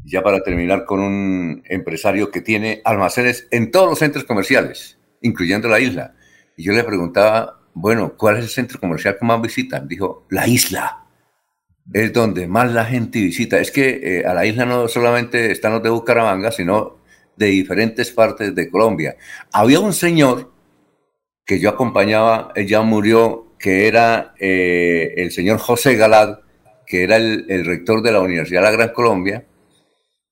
Speaker 13: ya para terminar, con un empresario que tiene almacenes en todos los centros comerciales, incluyendo la isla. Y yo le preguntaba, bueno, ¿cuál es el centro comercial que más visitan? Dijo, la isla es donde más la gente visita. Es que eh, a la isla no solamente están los de Bucaramanga, sino de diferentes partes de Colombia. Había un señor que yo acompañaba, él ya murió, que era eh, el señor José Galad, que era el, rector de la Universidad de la Gran Colombia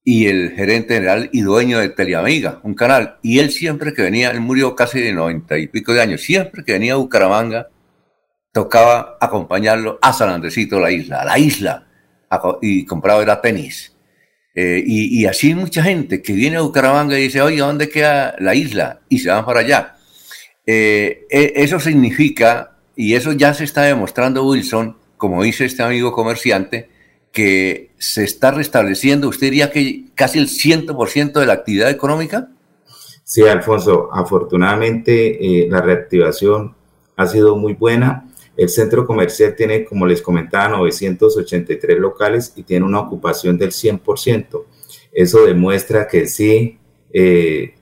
Speaker 13: y el gerente general y dueño de Teleamiga, un canal. Y él siempre que venía, él murió casi de noventa y pico de años, siempre que venía a Bucaramanga, tocaba acompañarlo a San Andresito, la isla, a la isla, y compraba era tenis. Eh, y, así hay mucha gente que viene a Bucaramanga y dice, oye, ¿dónde queda la isla? Y se van para allá. Eh, e, eso significa, y eso ya se está demostrando, Wilson, como dice este amigo comerciante, que se está restableciendo, usted diría que casi el 100% de la actividad económica.
Speaker 27: Sí, Alfonso, afortunadamente eh, la reactivación ha sido muy buena. El centro comercial tiene, como les comentaba, 983 locales y tiene una ocupación del 100%. Eso demuestra que sí, eh,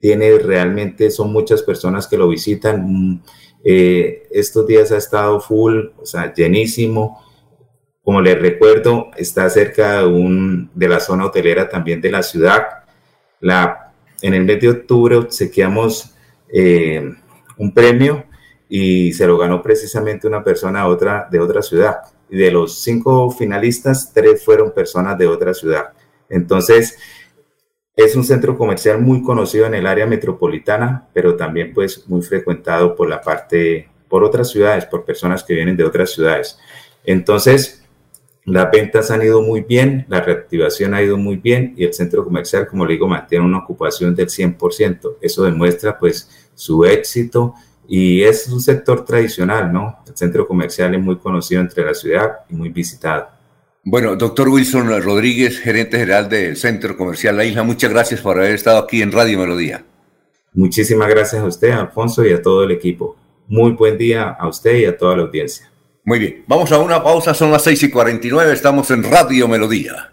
Speaker 27: tiene realmente, son muchas personas que lo visitan. Mm, eh, estos días ha estado full, o sea, llenísimo. Como les recuerdo, está cerca de, un, de la zona hotelera también de la ciudad. La, en el mes de octubre obsequiamos eh, un premio y se lo ganó precisamente una persona de otra ciudad. Y de los cinco finalistas, tres fueron personas de otra ciudad. Entonces, es un centro comercial muy conocido en el área metropolitana, pero también pues muy frecuentado por la parte, por otras ciudades, por personas que vienen de otras ciudades. Entonces, las ventas han ido muy bien, la reactivación ha ido muy bien y el centro comercial, como le digo, mantiene una ocupación del 100%. Eso demuestra pues su éxito y es un sector tradicional, ¿no? El centro comercial es muy conocido entre la ciudad y muy visitado.
Speaker 13: Bueno, doctor Wilson Rodríguez, gerente general del Centro Comercial La Isla, muchas gracias por haber estado aquí en Radio Melodía.
Speaker 27: Muchísimas gracias a usted, Alfonso, y a todo el equipo. Muy buen día a usted y a toda la audiencia.
Speaker 13: Muy bien, vamos a una pausa, son las 6 y 49, estamos en Radio Melodía.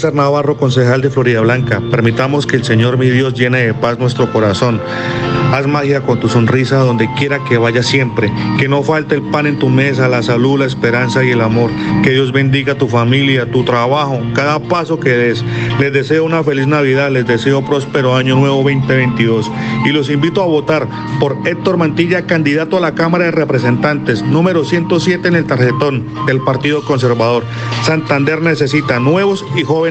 Speaker 28: Navarro, concejal de Florida Blanca. Permitamos que el Señor mi Dios llene de paz nuestro corazón. Haz magia con tu sonrisa donde quiera que vaya siempre. Que no falte el pan en tu mesa, la salud, la esperanza y el amor. Que Dios bendiga tu familia, tu trabajo, cada paso que des. Les deseo una feliz Navidad, les deseo próspero año nuevo 2022. Y los invito a votar por Héctor Mantilla, candidato a la Cámara de Representantes, número 107 en el tarjetón del Partido Conservador. Santander necesita nuevos y jóvenes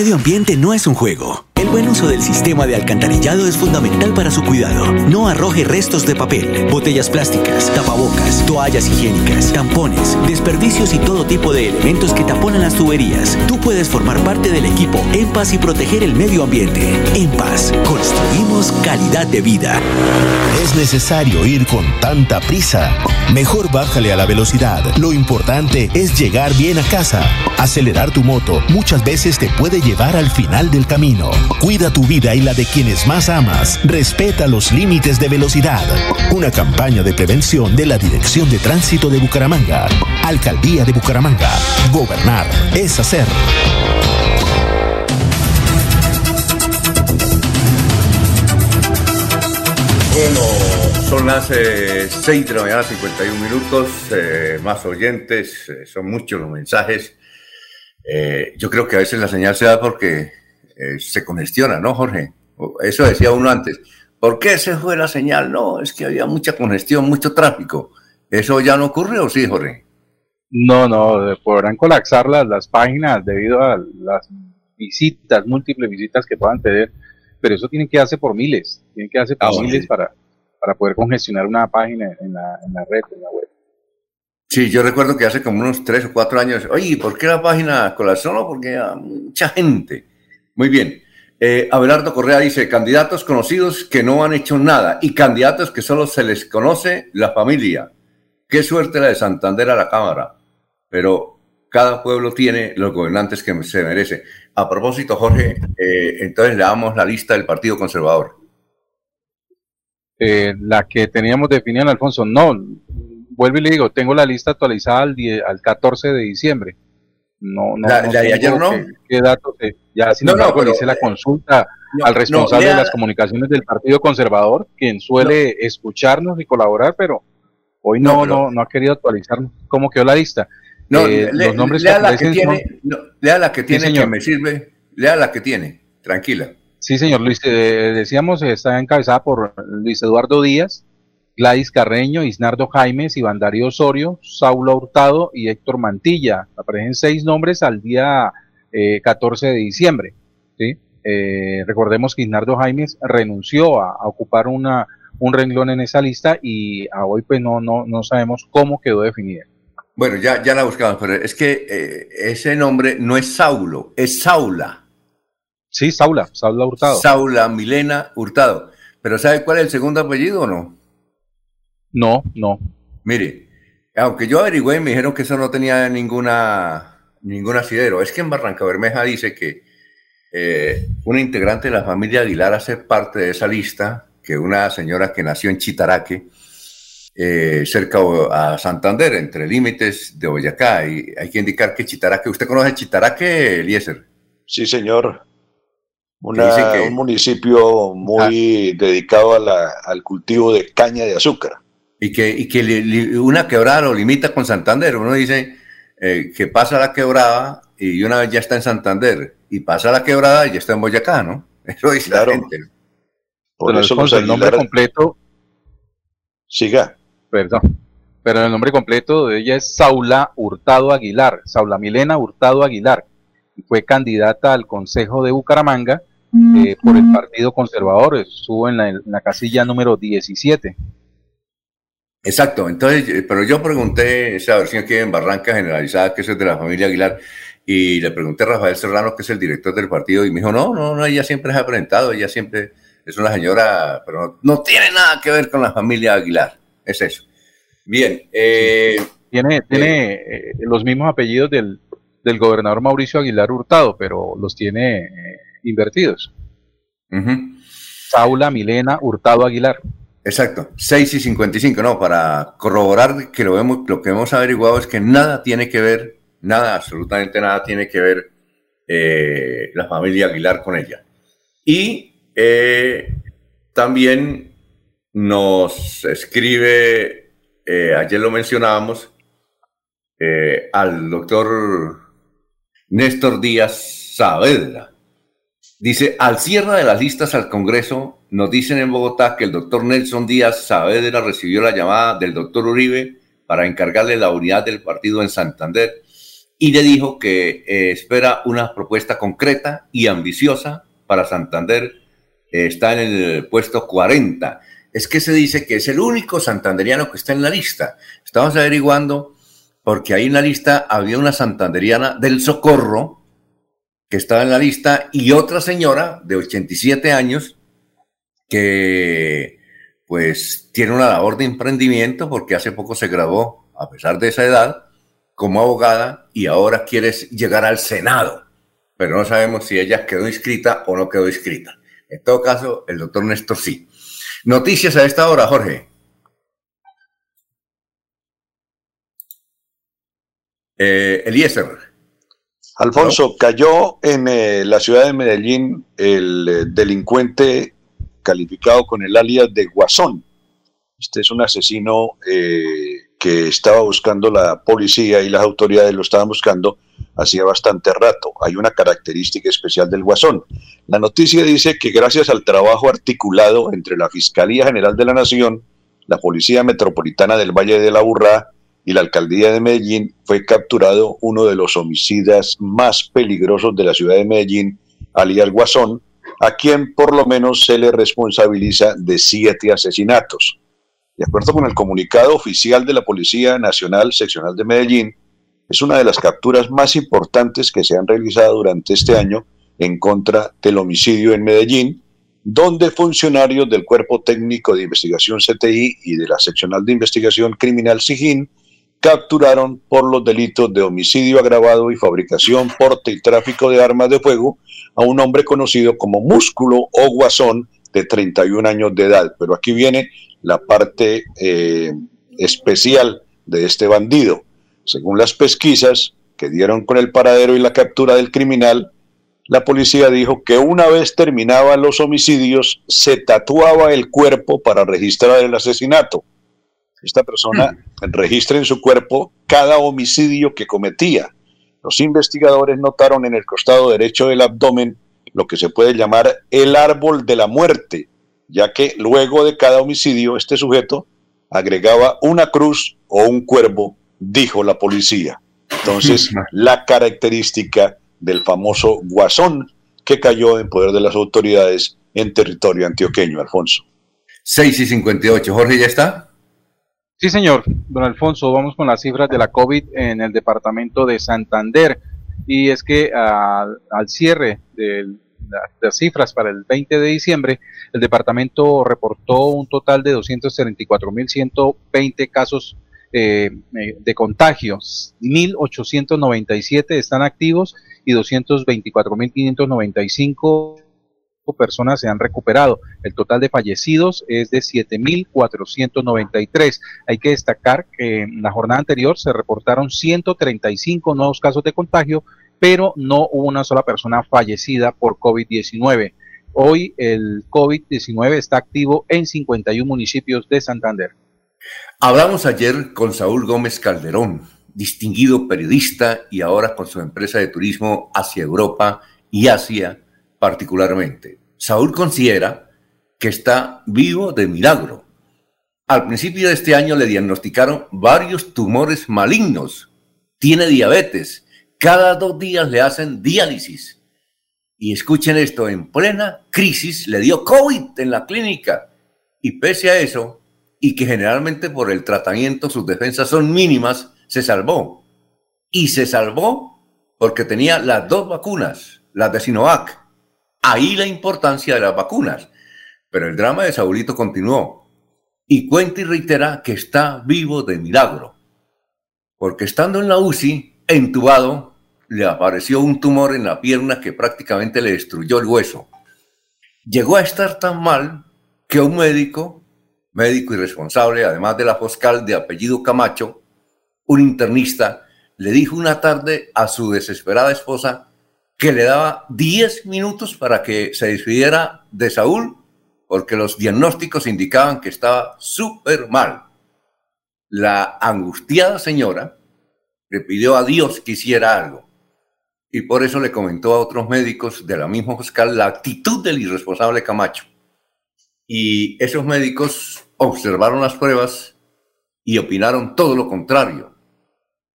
Speaker 21: medio ambiente no es un juego el buen uso del sistema de alcantarillado es fundamental para su cuidado. No arroje restos de papel, botellas plásticas, tapabocas, toallas higiénicas, tampones, desperdicios y todo tipo de elementos que taponan las tuberías. Tú puedes formar parte del equipo En Paz y proteger el medio ambiente. En Paz, construimos calidad de vida.
Speaker 20: Es necesario ir con tanta prisa. Mejor bájale a la velocidad. Lo importante es llegar bien a casa. Acelerar tu moto muchas veces te puede llevar al final del camino. Cuida tu vida y la de quienes más amas. Respeta los límites de velocidad. Una campaña de prevención de la Dirección de Tránsito de Bucaramanga. Alcaldía de Bucaramanga. Gobernar es hacer.
Speaker 13: Bueno, son las 6 eh, de la mañana, 51 minutos, eh, más oyentes, eh, son muchos los mensajes. yo creo que a veces la señal se da porque eh, se congestiona, ¿no, Jorge? Eso decía uno antes. ¿Por qué se fue la señal? No, es que había mucha congestión, mucho tráfico. ¿Eso ya no ocurre o sí, Jorge?
Speaker 18: No, no, podrán colapsar las, las páginas debido a las visitas, múltiples visitas que puedan tener, pero eso tiene que hacerse por miles, tiene que hacerse por ah, miles para, para poder congestionar una página en la, en la red, en la web.
Speaker 13: Sí, yo recuerdo que hace como unos tres o cuatro años, oye, ¿por qué la página colapsó? No, porque había mucha gente. Muy bien. Eh, Abelardo Correa dice, candidatos conocidos que no han hecho nada y candidatos que solo se les conoce la familia. Qué suerte la de Santander a la Cámara, pero cada pueblo tiene los gobernantes que se merece. A propósito, Jorge, eh, entonces le damos la lista del Partido Conservador.
Speaker 18: Eh, la que teníamos definida Alfonso, no, vuelvo y le digo, tengo la lista actualizada al, al 14 de diciembre. No, no,
Speaker 13: la, de ayer no.
Speaker 18: Qué, datos, ya sin no, embargo, hice la consulta al responsable de las comunicaciones del Partido Conservador, quien suele escucharnos y colaborar, pero hoy no, no, no, ha querido actualizarnos cómo quedó la lista.
Speaker 13: No, eh, los nombres lea, la que tiene, lea la que tiene, que me sirve, lea la que tiene, tranquila.
Speaker 18: Sí, señor Luis, eh, decíamos, está encabezada por Luis Eduardo Díaz, Gladys Carreño, Isnardo Jaimes, Iván Darío Osorio, Saulo Hurtado y Héctor Mantilla. Aparecen seis nombres al día 14 eh, de diciembre. ¿sí? Eh, recordemos que Isnardo Jaimes renunció a, ocupar una, un renglón en esa lista y a hoy pues no, no, no sabemos cómo quedó definida.
Speaker 13: Bueno, ya, ya la buscamos, pero es que eh, ese nombre no es Saulo, es Saula.
Speaker 18: Sí, Saula, Saula Hurtado.
Speaker 13: Saula Milena Hurtado. ¿Pero sabe cuál es el segundo apellido o no?
Speaker 18: No, no.
Speaker 13: Mire, aunque yo averigüé y me dijeron que eso no tenía ninguna, ningún asidero, es que en Barranca Bermeja dice que eh, una integrante de la familia Aguilar hace parte de esa lista, que una señora que nació en Chitaraque, eh, cerca a Santander, entre límites de Boyacá. Y hay que indicar que Chitaraque, ¿usted conoce Chitaraque, Eliezer?
Speaker 17: Sí, señor. un municipio muy ah. dedicado al cultivo de caña de azúcar
Speaker 13: y que, y que una quebrada lo limita con Santander. Uno dice eh, que pasa la quebrada y una vez ya está en Santander, y pasa la quebrada y ya está en Boyacá, ¿no? Eso dice la gente.
Speaker 18: Por eso el nombre completo.
Speaker 17: Siga.
Speaker 18: Perdón. Pero el nombre completo de ella es Saula Hurtado Aguilar, Saula Milena Hurtado Aguilar. Y fue candidata al Consejo de Bucaramanga eh, por el Partido Conservador. Estuvo en la, en la casilla número 17.
Speaker 13: Exacto, entonces, eh, pero yo pregunté esa versión que en Barranca generalizada, que es de la familia Aguilar, y le pregunté a Rafael Serrano, que es el director del partido, y me dijo, no, no, no, ella siempre se ha presentado, ella siempre es una señora, pero no, tiene nada que ver con la familia Aguilar, es eso. Bien. Eh,
Speaker 18: tiene tiene eh, los mismos apellidos del, del, gobernador Mauricio Aguilar Hurtado, pero los tiene invertidos. Saula Milena Hurtado Aguilar.
Speaker 13: Exacto, 6 y 55, no, para corroborar que lo, lo que hemos averiguado es que nada tiene que ver, nada, absolutamente nada tiene que ver eh, la familia Aguilar con ella. Y eh, también nos escribe, eh, ayer lo mencionábamos, al doctor Néstor Díaz Saavedra. Dice, al cierre de las listas al Congreso, nos dicen en Bogotá que el doctor Nelson Díaz Saavedra recibió la llamada del doctor Uribe para encargarle la unidad del partido en Santander y le dijo que eh, espera una propuesta concreta y ambiciosa para Santander. está en el puesto 40. Es que se dice que es el único santanderiano que está en la lista. Estamos averiguando porque ahí en la lista había una santanderiana del Socorro que estaba en la lista y otra señora de 87 años que pues tiene una labor de emprendimiento porque hace poco se graduó, a pesar de esa edad, como abogada y ahora quiere llegar al Senado, pero no sabemos si ella quedó inscrita o no quedó inscrita. En todo caso, el doctor Néstor sí. Noticias a esta hora, Jorge. Eh, Eliezer.
Speaker 17: Alfonso, cayó en eh, la ciudad de Medellín el eh, delincuente calificado con el alias de Guasón. Este es un asesino eh, que estaba buscando la policía y las autoridades lo estaban buscando hacía bastante rato. Hay una característica especial del Guasón. La noticia dice que gracias al trabajo articulado entre la Fiscalía General de la Nación, la Policía Metropolitana del Valle de la Burrá y la Alcaldía de Medellín, fue capturado uno de los homicidas más peligrosos de la ciudad de Medellín, alias Guasón, a quien por lo menos se le responsabiliza de siete asesinatos. De acuerdo con el comunicado oficial de la Policía Nacional Seccional de Medellín, es una de las capturas más importantes que se han realizado durante este año en contra del homicidio en Medellín donde funcionarios del Cuerpo Técnico de Investigación CTI y de la Seccional de Investigación Criminal SIGIN capturaron por los delitos de homicidio agravado y fabricación, porte y tráfico de armas de fuego a un hombre conocido como Músculo o Guasón de 31 años de edad. Pero aquí viene la parte eh, especial de este bandido. Según las pesquisas que dieron con el paradero y la captura del criminal, la policía dijo que una vez terminaban los homicidios, se tatuaba el cuerpo para registrar el asesinato. Esta persona hmm. registra en su cuerpo cada homicidio que cometía. Los investigadores notaron en el costado derecho del abdomen lo que se puede llamar el árbol de la muerte, ya que luego de cada homicidio este sujeto agregaba una cruz o un cuervo, dijo la policía. Entonces, la característica del famoso guasón que cayó en poder de las autoridades en territorio antioqueño, Alfonso.
Speaker 13: 6 y 58. Jorge, ¿ya está?
Speaker 18: Sí, señor. Don Alfonso, vamos con las cifras de la COVID en el departamento de Santander. Y es que al cierre de las cifras para el 20 de diciembre, el departamento reportó un total de 234.120 casos eh, eh, de contagios. 1.897 están activos y 224.595 personas se han recuperado. El total de fallecidos es de 7.493. Hay que destacar que en la jornada anterior se reportaron 135 nuevos casos de contagio, pero no hubo una sola persona fallecida por COVID-19. Hoy el COVID-19 está activo en 51 municipios de Santander.
Speaker 13: Hablamos ayer con Saúl Gómez Calderón, distinguido periodista y ahora con su empresa de turismo hacia Europa y Asia particularmente. Saúl considera que está vivo de milagro. Al principio de este año le diagnosticaron varios tumores malignos. Tiene diabetes. Cada dos días le hacen diálisis. Y escuchen esto, en plena crisis le dio COVID en la clínica. Y pese a eso, y que generalmente por el tratamiento sus defensas son mínimas, se salvó. Y se salvó porque tenía las dos vacunas, las de Sinovac Ahí la importancia de las vacunas. Pero el drama de Saulito continuó. Y cuenta y reitera que está vivo de milagro. Porque estando en la UCI, entubado, le apareció un tumor en la pierna que prácticamente le destruyó el hueso. Llegó a estar tan mal que un médico, médico irresponsable, además de la fiscal de apellido Camacho, un internista, le dijo una tarde a su desesperada esposa que le daba 10 minutos para que se despidiera de Saúl, porque los diagnósticos indicaban que estaba súper mal. La angustiada señora le pidió a Dios que hiciera algo. Y por eso le comentó a otros médicos de la misma fiscal la actitud del irresponsable Camacho. Y esos médicos observaron las pruebas y opinaron todo lo contrario.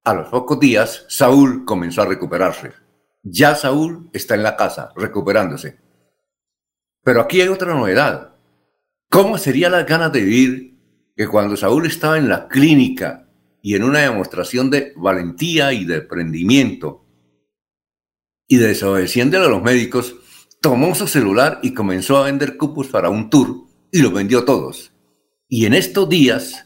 Speaker 13: A los pocos días, Saúl comenzó a recuperarse. Ya Saúl está en la casa, recuperándose. Pero aquí hay otra novedad. ¿Cómo sería las ganas de vivir que cuando Saúl estaba en la clínica y en una demostración de valentía y de y desobedeciendo a los médicos, tomó su celular y comenzó a vender cupos para un tour y los vendió todos. Y en estos días,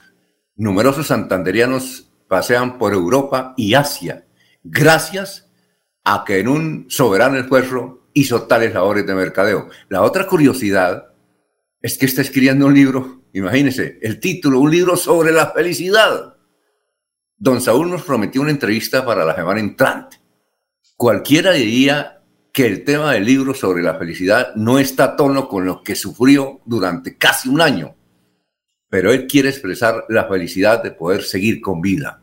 Speaker 13: numerosos santanderianos pasean por Europa y Asia gracias a que en un soberano esfuerzo hizo tales labores de mercadeo. La otra curiosidad es que está escribiendo un libro, imagínense, el título, un libro sobre la felicidad. Don Saúl nos prometió una entrevista para la semana entrante. Cualquiera diría que el tema del libro sobre la felicidad no está a tono con lo que sufrió durante casi un año, pero él quiere expresar la felicidad de poder seguir con vida.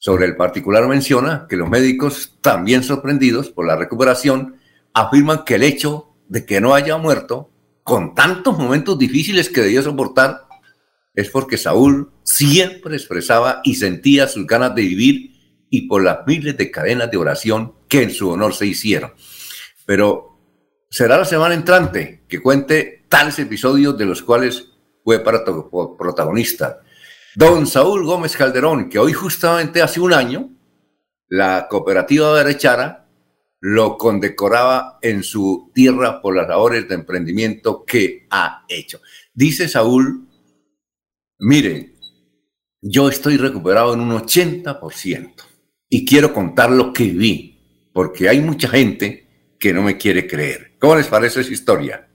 Speaker 13: Sobre el particular menciona que los médicos, también sorprendidos por la recuperación, afirman que el hecho de que no haya muerto, con tantos momentos difíciles que debió soportar, es porque Saúl siempre expresaba y sentía sus ganas de vivir y por las miles de cadenas de oración que en su honor se hicieron. Pero será la semana entrante que cuente tales episodios de los cuales fue protagonista. Don Saúl Gómez Calderón, que hoy justamente hace un año, la cooperativa Berechara lo condecoraba en su tierra por las labores de emprendimiento que ha hecho. Dice Saúl, miren, yo estoy recuperado en un 80% y quiero contar lo que vi, porque hay mucha gente que no me quiere creer. ¿Cómo les parece esa historia?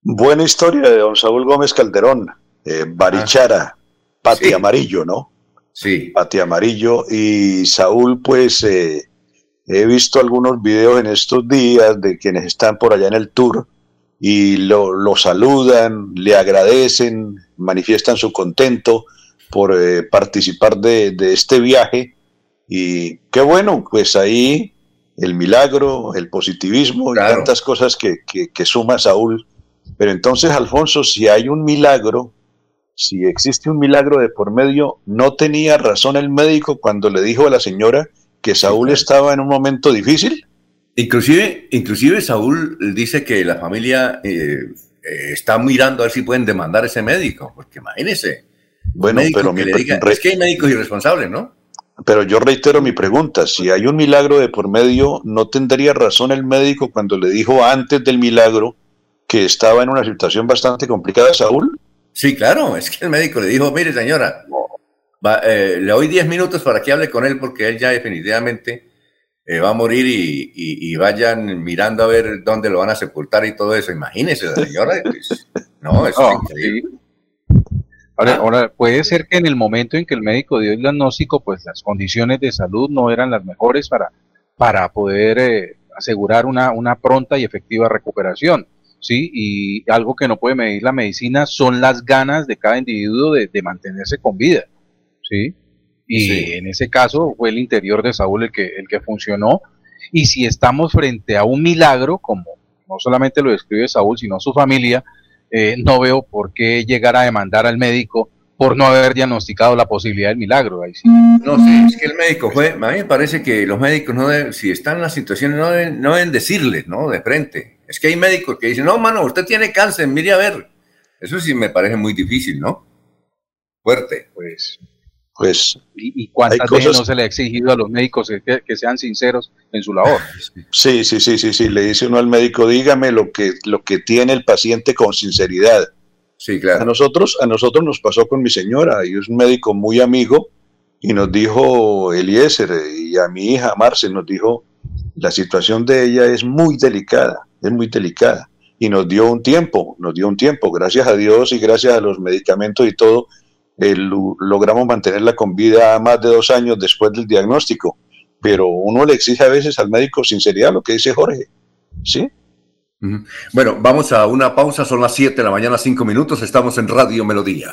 Speaker 17: Buena historia de don Saúl Gómez Calderón, eh, Barichara, ah, Pati Amarillo, ¿no?
Speaker 13: Sí.
Speaker 17: Pati Amarillo y Saúl, pues eh, he visto algunos videos en estos días de quienes están por allá en el tour y lo, saludan, le agradecen, manifiestan su contento por eh, participar de, este viaje. Y qué bueno, pues ahí el milagro, el positivismo y tantas cosas que, que, suma Saúl. Pero entonces, Alfonso, si hay un milagro, si existe un milagro de por medio, ¿no tenía razón el médico cuando le dijo a la señora que Saúl estaba en un momento difícil?
Speaker 13: Inclusive, inclusive Saúl dice que la familia eh, eh, está mirando a ver si pueden demandar a ese médico, porque imagínese.
Speaker 17: Bueno, pero
Speaker 13: que es que hay médicos irresponsables, ¿no?
Speaker 17: Pero yo reitero mi pregunta, si hay un milagro de por medio, ¿no tendría razón el médico cuando le dijo antes del milagro que estaba en una situación bastante complicada Saúl?
Speaker 13: Sí, claro, es que el médico le dijo, mire señora, eh, le doy 10 minutos para que hable con él porque él ya definitivamente eh, va a morir y, vayan mirando a ver dónde lo van a sepultar y todo eso. Imagínese, señora. Pues, no, es increíble.
Speaker 18: Ahora, ahora, puede ser que en el momento en que el médico dio el diagnóstico, pues las condiciones de salud no eran las mejores para, para poder eh, asegurar una, una pronta y efectiva recuperación. ¿Sí? Y algo que no puede medir la medicina son las ganas de cada individuo de, de mantenerse con vida, ¿sí? Y en ese caso fue el interior de Saúl el que, el que funcionó. Y si estamos frente a un milagro, como no solamente lo describe Saúl, sino su familia, eh, no veo por qué llegar a demandar al médico por no haber diagnosticado la posibilidad del milagro.
Speaker 13: No, sí, es que el médico fue, a mí me parece que los médicos no deben, si están en las situaciones, no deben, no deben decirles, ¿no? De frente. Es que hay médicos que dicen, no, mano, usted tiene cáncer, mire a ver. Eso sí me parece muy difícil, ¿no? Fuerte.
Speaker 17: Pues pues...
Speaker 18: ¿Y, cuántas veces no se le ha exigido a los médicos que, sean sinceros en su labor?
Speaker 17: Sí, sí, sí, sí, sí, le dice uno al médico, dígame lo que, lo que tiene el paciente con sinceridad.
Speaker 13: Sí, claro.
Speaker 17: A nosotros, a nosotros nos pasó con mi señora, y es un médico muy amigo, y nos dijo Eliezer, y a mi hija Marce nos dijo, la situación de ella es muy delicada, es muy delicada. Y nos dio un tiempo, nos dio un tiempo, gracias a Dios y gracias a los medicamentos y todo, eh, logramos mantenerla con vida más de dos años después del diagnóstico. Pero uno le exige a veces al médico sinceridad, lo que dice Jorge. ¿Sí?
Speaker 13: Bueno, vamos a una pausa, son las 7 de la mañana, 5 minutos, estamos en Radio Melodía.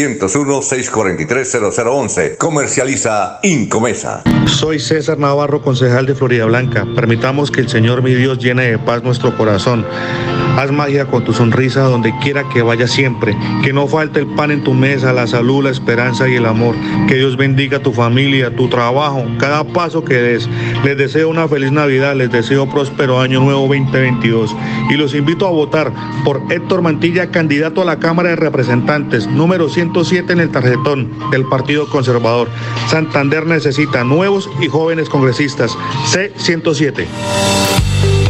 Speaker 5: 301-643-0011. Comercializa Incomesa.
Speaker 28: Soy César Navarro, concejal de Florida Blanca. Permitamos que el Señor mi Dios llene de paz nuestro corazón. Haz magia con tu sonrisa donde quiera que vaya siempre. Que no falte el pan en tu mesa, la salud, la esperanza y el amor. Que Dios bendiga tu familia, tu trabajo, cada paso que des. Les deseo una feliz Navidad, les deseo próspero año nuevo 2022. Y los invito a votar por Héctor Mantilla, candidato a la Cámara de Representantes, número 107 en el tarjetón del Partido Conservador. Santander necesita nuevos y jóvenes congresistas. C107.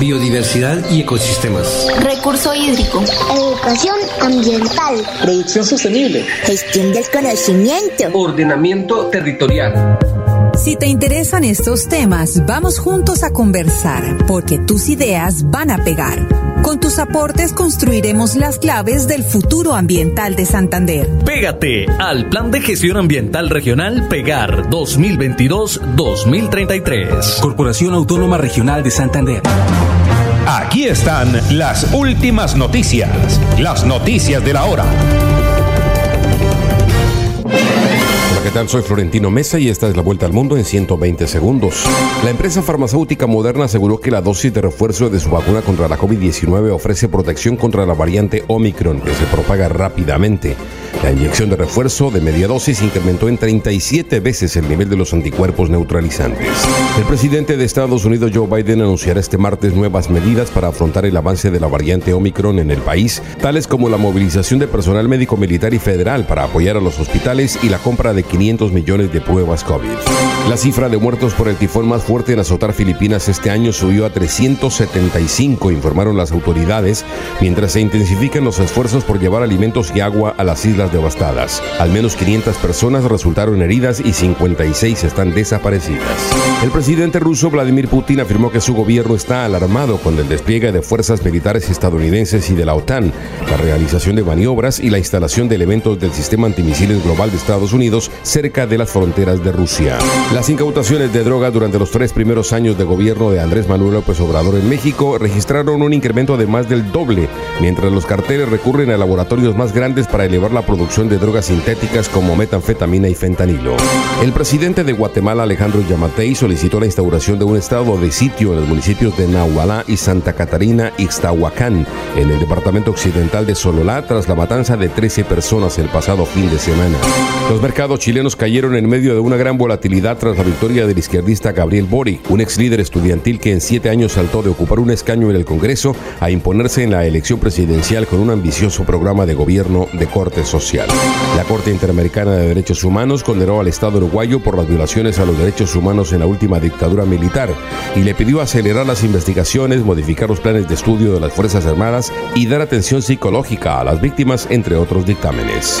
Speaker 8: Biodiversidad y ecosistemas.
Speaker 2: Recurso hídrico. Educación ambiental.
Speaker 8: Producción sostenible.
Speaker 2: Gestión del conocimiento.
Speaker 8: Ordenamiento territorial.
Speaker 14: Si te interesan estos temas, vamos juntos a conversar, porque tus ideas van a pegar. Con tus aportes construiremos las claves del futuro ambiental de Santander.
Speaker 29: Pégate al Plan de Gestión Ambiental Regional Pegar 2022-2033.
Speaker 16: Corporación Autónoma Regional de Santander.
Speaker 30: Aquí están las últimas noticias, las noticias de la hora.
Speaker 31: ¿Qué tal? Soy Florentino Mesa y esta es la vuelta al mundo en 120 segundos. La empresa farmacéutica Moderna aseguró que la dosis de refuerzo de su vacuna contra la COVID-19 ofrece protección contra la variante Omicron que se propaga rápidamente. La inyección de refuerzo de media dosis incrementó en 37 veces el nivel de los anticuerpos neutralizantes. El presidente de Estados Unidos Joe Biden anunciará este martes nuevas medidas para afrontar el avance de la variante Omicron en el país, tales como la movilización de personal médico militar y federal para apoyar a los hospitales y la compra de 500 millones de pruebas COVID. La cifra de muertos por el tifón más fuerte en azotar Filipinas este año subió a 375, informaron las autoridades, mientras se intensifican los esfuerzos por llevar alimentos y agua a las islas devastadas. Al menos 500 personas resultaron heridas y 56 están desaparecidas. El presidente ruso Vladimir Putin afirmó que su gobierno está alarmado con el despliegue de fuerzas militares estadounidenses y de la OTAN, la realización de maniobras y la instalación de elementos del sistema antimisiles global de Estados Unidos cerca de las fronteras de Rusia. Las incautaciones de droga durante los tres primeros años de gobierno de Andrés Manuel López Obrador en México registraron un incremento de más del doble, mientras los carteles recurren a laboratorios más grandes para elevar la producción de drogas sintéticas como metanfetamina y fentanilo. El presidente de Guatemala, Alejandro Yamatei, solicitó la instauración de un estado de sitio en los municipios de Nahualá y Santa Catarina, Ixtahuacán, en el departamento occidental de Sololá, tras la matanza de 13 personas el pasado fin de semana. Los mercados chilenos cayeron en medio de una gran volatilidad tras la victoria del izquierdista Gabriel Boric, un ex líder estudiantil que en siete años saltó de ocupar un escaño en el Congreso a imponerse en la elección presidencial con un ambicioso programa de gobierno de corte social. La Corte Interamericana de Derechos Humanos condenó al Estado uruguayo por las violaciones a los derechos humanos en la última dictadura militar y le pidió acelerar las investigaciones, modificar los planes de estudio de las Fuerzas Armadas y dar atención psicológica a las víctimas, entre otros dictámenes.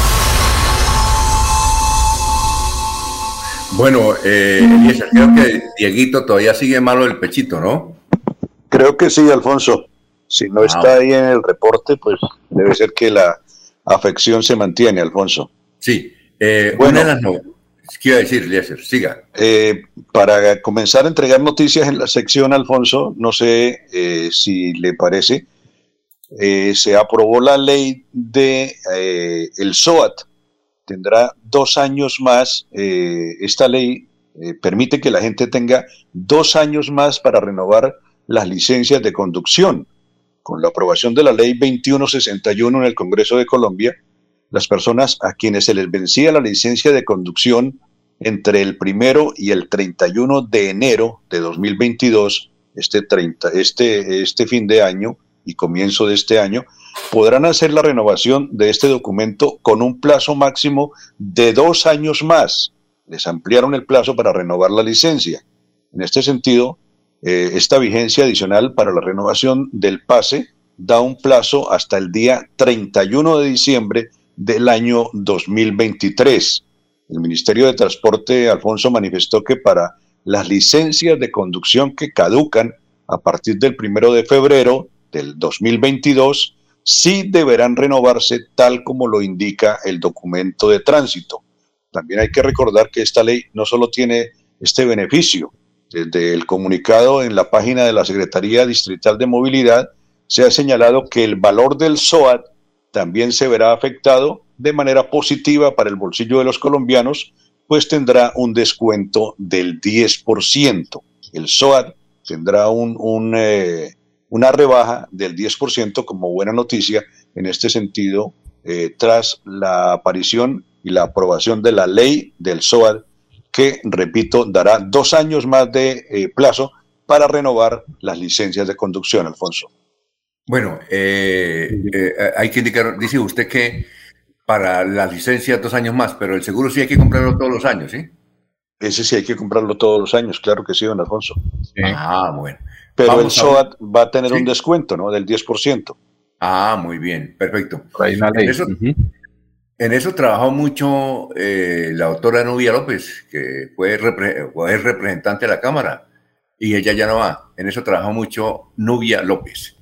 Speaker 13: Bueno, eh, Eliezer, creo que Dieguito todavía sigue malo el pechito, ¿no?
Speaker 17: Creo que sí, Alfonso. Si no
Speaker 13: Ah,
Speaker 17: está ahí en el reporte, pues debe ser que la afección se mantiene, Alfonso.
Speaker 13: Sí. Eh,
Speaker 17: Bueno.
Speaker 13: las no- ¿Qué iba a decir, Eliezer? Siga.
Speaker 17: Eh, para comenzar a entregar noticias en la sección, Alfonso, no sé eh, si le parece, eh, se aprobó la ley de el SOAT. Tendrá dos años más. esta ley permite que la gente tenga dos años más para renovar las licencias de conducción. Con la aprobación de la ley 2161 en el Congreso de Colombia, las personas a quienes se les vencía la licencia de conducción entre el primero y el 31 de enero de 2022, este, 30, este, este fin de año y comienzo de este año, podrán hacer la renovación de este documento con un plazo máximo de dos años más. Les ampliaron el plazo para renovar la licencia. En este sentido, eh, esta vigencia adicional para la renovación del pase da un plazo hasta el día 31 de diciembre del año 2023. El Ministerio de Transporte, Alfonso, manifestó que para las licencias de conducción que caducan a partir del primero de febrero del 2022, sí deberán renovarse tal como lo indica el documento de tránsito. También hay que recordar que esta ley no solo tiene este beneficio, desde el comunicado en la página de la Secretaría Distrital de Movilidad se ha señalado que el valor del SOAT también se verá afectado de manera positiva para el bolsillo de los colombianos, pues tendrá un descuento del 10%. El SOAT tendrá un, eh, una rebaja del 10% como buena noticia en este sentido, eh, tras la aparición y la aprobación de la ley del SOAT, que, repito, dará dos años más de eh, plazo para renovar las licencias de conducción, Alfonso.
Speaker 13: Bueno, eh, hay que indicar, dice usted que para la licencia dos años más, pero el seguro sí hay que comprarlo todos los años, ¿sí?
Speaker 17: Ese sí hay que comprarlo todos los años, claro que sí, don Alfonso.
Speaker 13: Ah, bueno.
Speaker 17: Pero el SOAT va a tener un descuento, ¿no? Del 10%.
Speaker 13: Ah, muy bien, perfecto. En eso, en eso trabajó mucho eh, la doctora Nubia López, que fue, fue representante de la Cámara, y ella ya no va. En eso trabajó mucho Nubia López.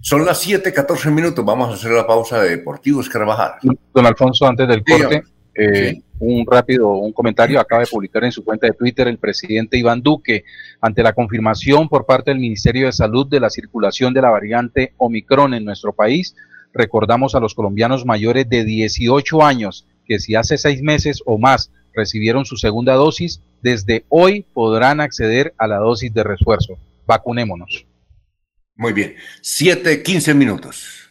Speaker 13: Son las 7:14 minutos. Vamos a hacer la pausa de Deportivos Carvajal.
Speaker 18: Don Alfonso, antes del corte, eh, un rápido un comentario. Acaba de publicar en su cuenta de Twitter el presidente Iván Duque ante la confirmación por parte del Ministerio de Salud de la circulación de la variante Omicron en nuestro país. Recordamos a los colombianos mayores de 18 años que si hace seis meses o más recibieron su segunda dosis, desde hoy podrán acceder a la dosis de refuerzo. Vacunémonos.
Speaker 13: Muy bien, 7, 15 minutos.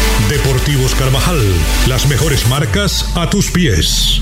Speaker 32: Deportivos Carvajal, las mejores marcas a tus pies.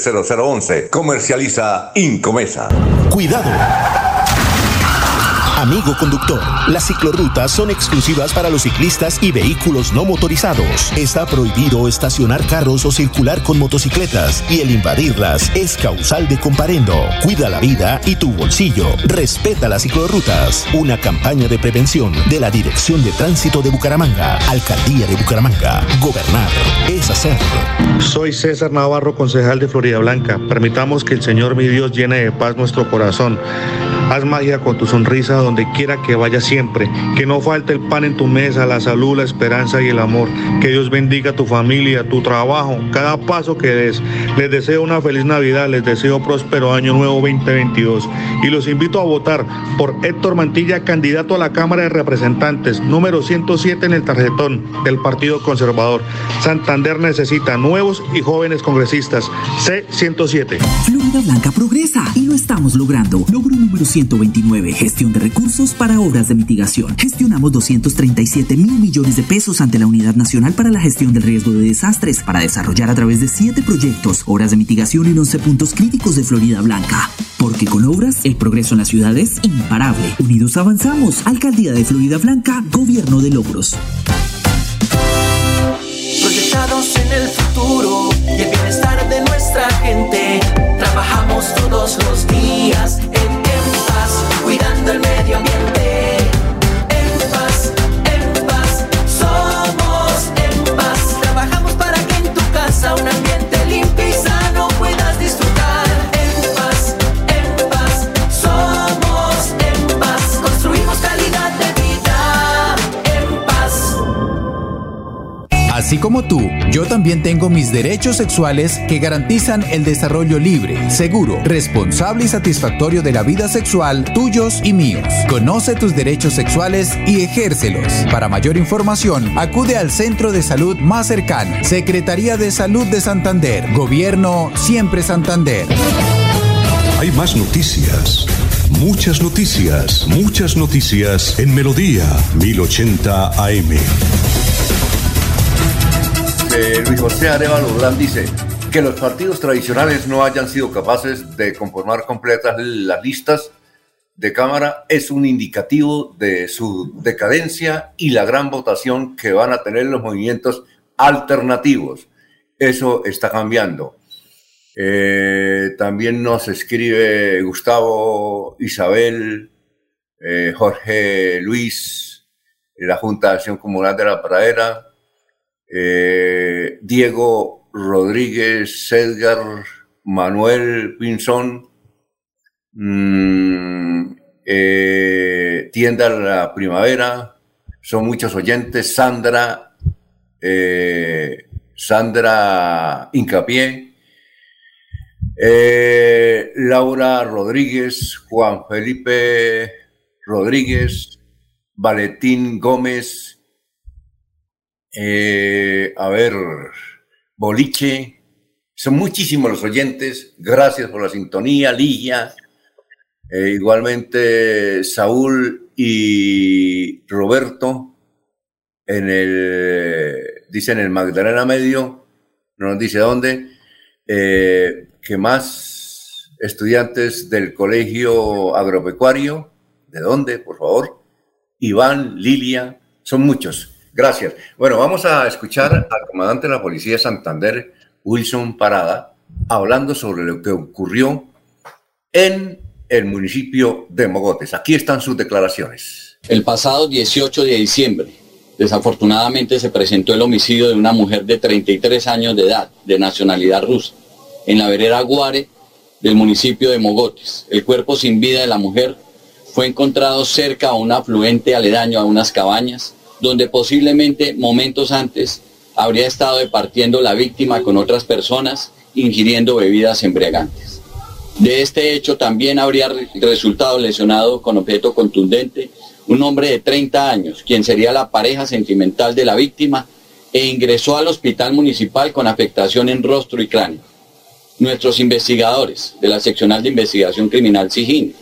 Speaker 5: 301-643-0011. Comercializa Incomesa.
Speaker 20: Cuidado. Amigo conductor, las ciclorrutas son exclusivas para los ciclistas y vehículos no motorizados. Está prohibido estacionar carros o circular con motocicletas y el invadirlas es causal de comparendo. Cuida la vida y tu bolsillo. Respeta las ciclorrutas. Una campaña de prevención de la Dirección de Tránsito de Bucaramanga, Alcaldía de Bucaramanga. Gobernar es hacer.
Speaker 28: Soy César Navarro, concejal de Florida Blanca. Permitamos que el Señor mi Dios llene de paz nuestro corazón Haz magia con tu sonrisa donde quiera que vayas siempre. Que no falte el pan en tu mesa, la salud, la esperanza y el amor. Que Dios bendiga tu familia, tu trabajo, cada paso que des. Les deseo una feliz Navidad, les deseo próspero año nuevo 2022. Y los invito a votar por Héctor Mantilla, candidato a la Cámara de Representantes, número 107 en el tarjetón del Partido Conservador. Santander necesita nuevos y jóvenes congresistas. C107.
Speaker 9: Florida Blanca progresa y lo estamos logrando. Logro número 129, gestión de recursos para obras de mitigación. Gestionamos 237 mil millones de pesos ante la Unidad Nacional para la Gestión del Riesgo de Desastres para desarrollar a través de siete proyectos, obras de mitigación en 11 puntos críticos de Florida Blanca. Porque con obras, el progreso en la ciudad es imparable. Unidos avanzamos. Alcaldía de Florida Blanca, Gobierno de Logros.
Speaker 12: Proyectados en el futuro y el bienestar de nuestra gente. Trabajamos todos los días en
Speaker 6: como tú, yo también tengo mis derechos sexuales que garantizan el desarrollo libre, seguro, responsable y satisfactorio de la vida sexual tuyos y míos. Conoce tus derechos sexuales y ejércelos. Para mayor información, acude al centro de salud más cercano. Secretaría de Salud de Santander. Gobierno Siempre Santander.
Speaker 1: Hay más noticias. Muchas noticias, muchas noticias en Melodía 1080 AM.
Speaker 13: Eh, Luis José Arevalo Durán dice que los partidos tradicionales no hayan sido capaces de conformar completas las listas de Cámara es un indicativo de su decadencia y la gran votación que van a tener los movimientos alternativos. Eso está cambiando. Eh, también nos escribe Gustavo, Isabel, eh, Jorge Luis, la Junta de Acción Comunal de la Pradera, eh, Diego Rodríguez, Edgar, Manuel Pinzón, mm, eh, Tienda La Primavera, son muchos oyentes, Sandra, eh, Sandra Incapié, Laura Rodríguez, Juan Felipe Rodríguez, Valentín Gómez, eh, a ver, Boliche, son muchísimos los oyentes, gracias por la sintonía, Ligia, eh, igualmente Saúl y Roberto, en el, dicen el Magdalena Medio, no nos dice dónde, eh, que más estudiantes del colegio agropecuario, ¿de dónde, por favor? Iván, Lilia, son muchos. Gracias. Bueno, vamos a escuchar al comandante de la Policía de Santander, Wilson Parada, hablando sobre lo que ocurrió en el municipio de Mogotes. Aquí están sus declaraciones.
Speaker 33: El pasado 18 de diciembre, desafortunadamente se presentó el homicidio de una mujer de 33 años de edad, de nacionalidad rusa, en la vereda Guare del municipio de Mogotes. El cuerpo sin vida de la mujer fue encontrado cerca a un afluente aledaño a unas cabañas, donde posiblemente momentos antes habría estado departiendo la víctima con otras personas, ingiriendo bebidas embriagantes. De este hecho también habría re- resultado lesionado con objeto contundente un hombre de 30 años, quien sería la pareja sentimental de la víctima, e ingresó al hospital municipal con afectación en rostro y cráneo. Nuestros investigadores de la Seccional de Investigación Criminal SIGIN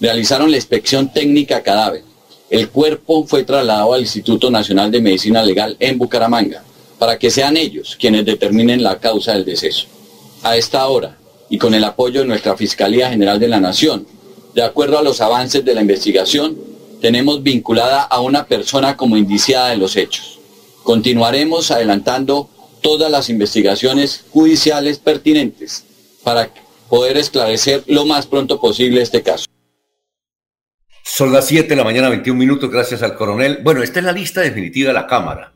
Speaker 33: realizaron la inspección técnica cadáver. El cuerpo fue trasladado al Instituto Nacional de Medicina Legal en Bucaramanga para que sean ellos quienes determinen la causa del deceso. A esta hora, y con el apoyo de nuestra Fiscalía General de la Nación, de acuerdo a los avances de la investigación, tenemos vinculada a una persona como indiciada de los hechos. Continuaremos adelantando todas las investigaciones judiciales pertinentes para poder esclarecer lo más pronto posible este caso.
Speaker 13: Son las 7 de la mañana, 21 minutos, gracias al coronel. Bueno, esta es la lista definitiva de la Cámara.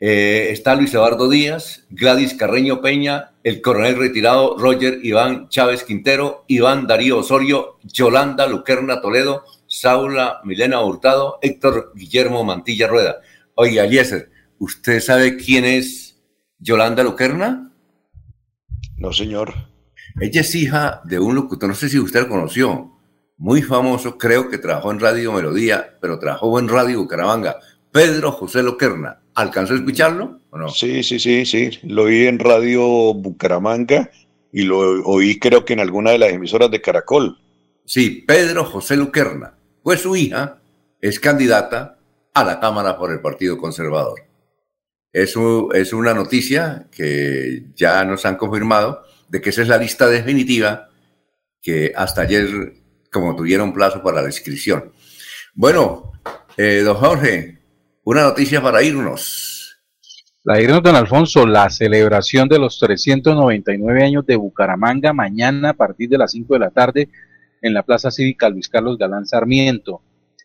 Speaker 13: Eh, está Luis Eduardo Díaz, Gladys Carreño Peña, el coronel retirado Roger Iván Chávez Quintero, Iván Darío Osorio, Yolanda Luquerna Toledo, Saula Milena Hurtado, Héctor Guillermo Mantilla Rueda. Oye, Eliezer, ¿usted sabe quién es Yolanda Luquerna?
Speaker 17: No, señor.
Speaker 13: Ella es hija de un locutor, no sé si usted lo conoció, muy famoso, creo que trabajó en Radio Melodía, pero trabajó en Radio Bucaramanga, Pedro José Loquerna. ¿Alcanzó a escucharlo o no?
Speaker 17: Sí, sí, sí, sí. Lo oí en Radio Bucaramanga y lo oí creo que en alguna de las emisoras de Caracol.
Speaker 13: Sí, Pedro José Luquerna. Pues su hija es candidata a la Cámara por el Partido Conservador. Es, es una noticia que ya nos han confirmado de que esa es la lista definitiva que hasta ayer, como tuvieron plazo para la inscripción. Bueno, eh, don Jorge, una noticia para irnos.
Speaker 18: La irnos, don Alfonso, la celebración de los 399 años de Bucaramanga mañana a partir de las 5 de la tarde en la Plaza Cívica Luis Carlos Galán Sarmiento.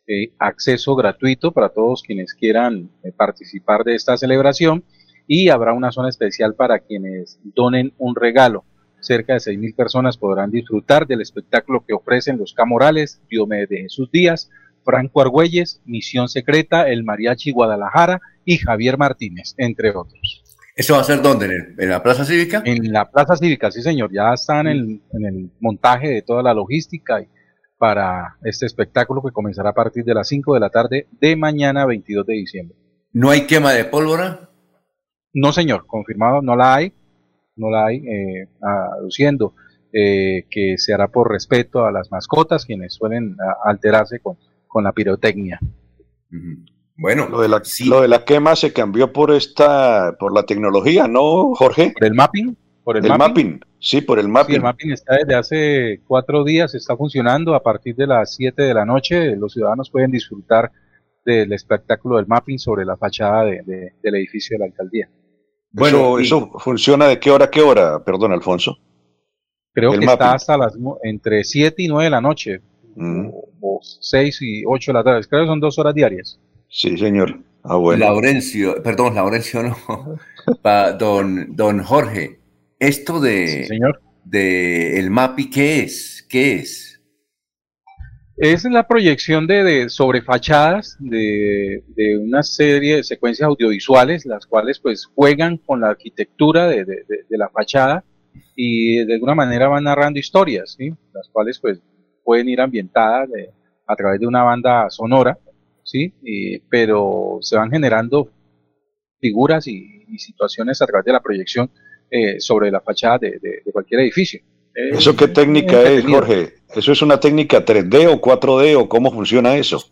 Speaker 18: Eh, acceso gratuito para todos quienes quieran eh, participar de esta celebración y habrá una zona especial para quienes donen un regalo. Cerca de 6.000 personas podrán disfrutar del espectáculo que ofrecen los Camorales, Diomedes de Jesús Díaz, Franco Argüelles, Misión Secreta, El Mariachi Guadalajara y Javier Martínez, entre otros.
Speaker 13: ¿Eso va a ser dónde? ¿En, la Plaza Cívica?
Speaker 18: En la Plaza Cívica, sí señor. Ya están en, el montaje de toda la logística para este espectáculo que comenzará a partir de las 5 de la tarde de mañana 22 de diciembre.
Speaker 13: ¿No hay quema de pólvora?
Speaker 18: No señor, confirmado, no la hay. No la hay, eh, aduciendo eh, que se hará por respeto a las mascotas, quienes suelen alterarse con con la pirotecnia.
Speaker 17: Bueno, lo de, la, lo de la quema se cambió por esta, por la tecnología, ¿no, Jorge?
Speaker 18: ¿Por el mapping?
Speaker 17: ¿Por el, mapping? Sí, por el mapping.
Speaker 18: Sí, el mapping está desde hace cuatro días, está funcionando. A partir de las siete de la noche, los ciudadanos pueden disfrutar del espectáculo del mapping sobre la fachada del edificio de la alcaldía.
Speaker 17: Bueno, eso, funciona de qué hora a qué hora, perdón, Alfonso.
Speaker 18: Creo que está hasta las entre 7 y 9 de la noche. Mm. o, 6 y 8 de la tarde. Creo que son dos horas diarias.
Speaker 17: Sí, señor.
Speaker 13: Ah, bueno. Laurencio, perdón, Laurencio no. don, don Jorge, esto de,
Speaker 18: señor.
Speaker 13: de el MAPI, ¿qué es? ¿Qué es?
Speaker 18: Es la proyección de, de sobre fachadas de, una serie de secuencias audiovisuales, las cuales pues juegan con la arquitectura de, la fachada y de alguna manera van narrando historias, las cuales pues pueden ir ambientadas a través de una banda sonora, ¿sí? pero se van generando figuras y, situaciones a través de la proyección eh, sobre la fachada de, cualquier edificio.
Speaker 17: ¿Eso qué técnica es, Jorge? ¿Eso es una técnica 3D o 4D o cómo funciona eso?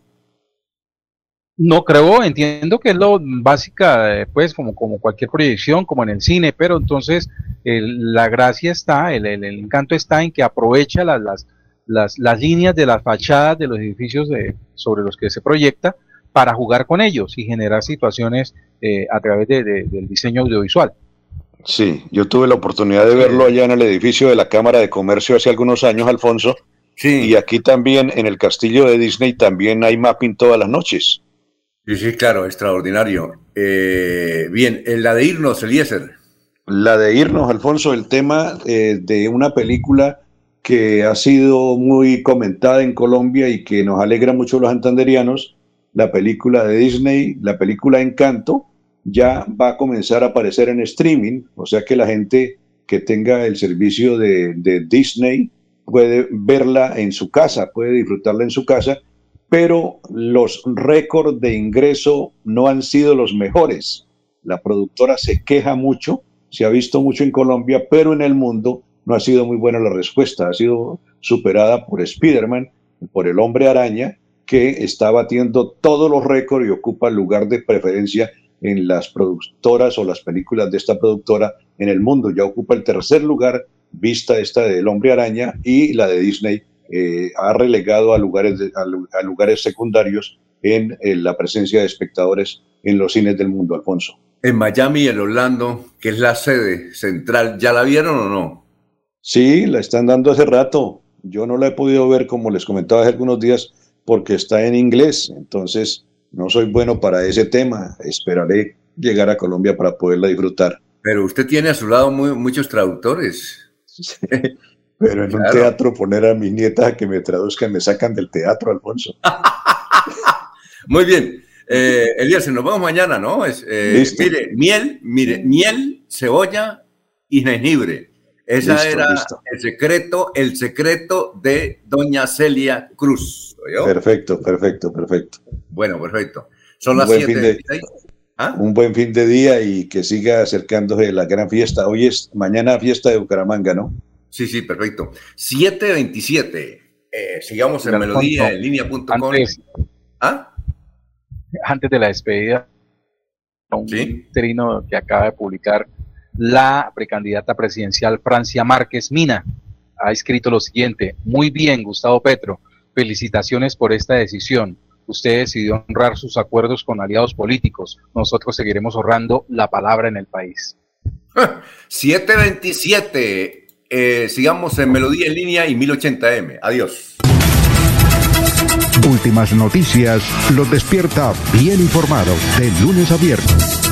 Speaker 18: No creo, entiendo que es lo básica, eh, pues como, como cualquier proyección, como en el cine, pero entonces la gracia está, el, el, encanto está en que aprovecha las, las, las, las líneas de las fachadas de los edificios de, sobre los que se proyecta para jugar con ellos y generar situaciones eh, a través de, del diseño audiovisual.
Speaker 17: Sí, yo tuve la oportunidad de verlo allá en el edificio de la Cámara de Comercio hace algunos años, Alfonso. Sí. Y aquí también, en el castillo de Disney, también hay mapping todas las noches.
Speaker 13: Sí, sí, claro, extraordinario. Eh, bien, en la de irnos, Eliezer.
Speaker 17: La de irnos, Alfonso, el tema eh, de una película que ha sido muy comentada en Colombia y que nos alegra mucho los antanderianos, la película de Disney, la película Encanto, ya va a comenzar a aparecer en streaming, o sea que la gente que tenga el servicio de, Disney puede verla en su casa, puede disfrutarla en su casa, pero los récords de ingreso no han sido los mejores. La productora se queja mucho, se ha visto mucho en Colombia, pero en el mundo no ha sido muy buena la respuesta, ha sido superada por Spider-Man, por el hombre araña, que está batiendo todos los récords y ocupa el lugar de preferencia en las productoras o las películas de esta productora en el mundo. Ya ocupa el tercer lugar, vista esta del hombre araña y la de Disney eh, ha relegado a lugares, a, lugares secundarios en, en la presencia de espectadores en los cines del mundo, Alfonso.
Speaker 13: En Miami y en Orlando, que es la sede central, ¿ya la vieron o no?
Speaker 17: Sí, la están dando hace rato. Yo no la he podido ver, como les comentaba hace algunos días, porque está en inglés. Entonces, no soy bueno para ese tema. Esperaré llegar a Colombia para poderla disfrutar.
Speaker 13: Pero usted tiene a su lado muchos traductores.
Speaker 17: Pero en un teatro poner a mi nieta a que me traduzcan, me sacan del teatro, Alfonso.
Speaker 13: Muy bien. Eh, Elías, nos vemos mañana, ¿no? Es, eh, mire, miel, mire, miel, cebolla y jengibre. Ese era el secreto, el secreto de doña Celia Cruz.
Speaker 17: Perfecto, perfecto, perfecto.
Speaker 13: Bueno, perfecto. Son las 7
Speaker 17: ¿Ah? Un buen fin de día y que siga acercándose la gran fiesta. Hoy es mañana fiesta de Bucaramanga, ¿no?
Speaker 13: Sí, sí, perfecto. 727. Eh, sigamos en melodía en línea.com.
Speaker 18: Antes, ¿Ah? antes de la despedida, un trino que acaba de publicar la precandidata presidencial Francia Márquez Mina. Ha escrito lo siguiente, muy bien, Gustavo Petro, felicitaciones por esta decisión. Usted decidió honrar sus acuerdos con aliados políticos. Nosotros seguiremos honrando la palabra en el país.
Speaker 13: 727. Eh, sigamos en Melodía en línea y 1080M. Adiós.
Speaker 1: Últimas noticias los despierta bien informados de lunes a viernes.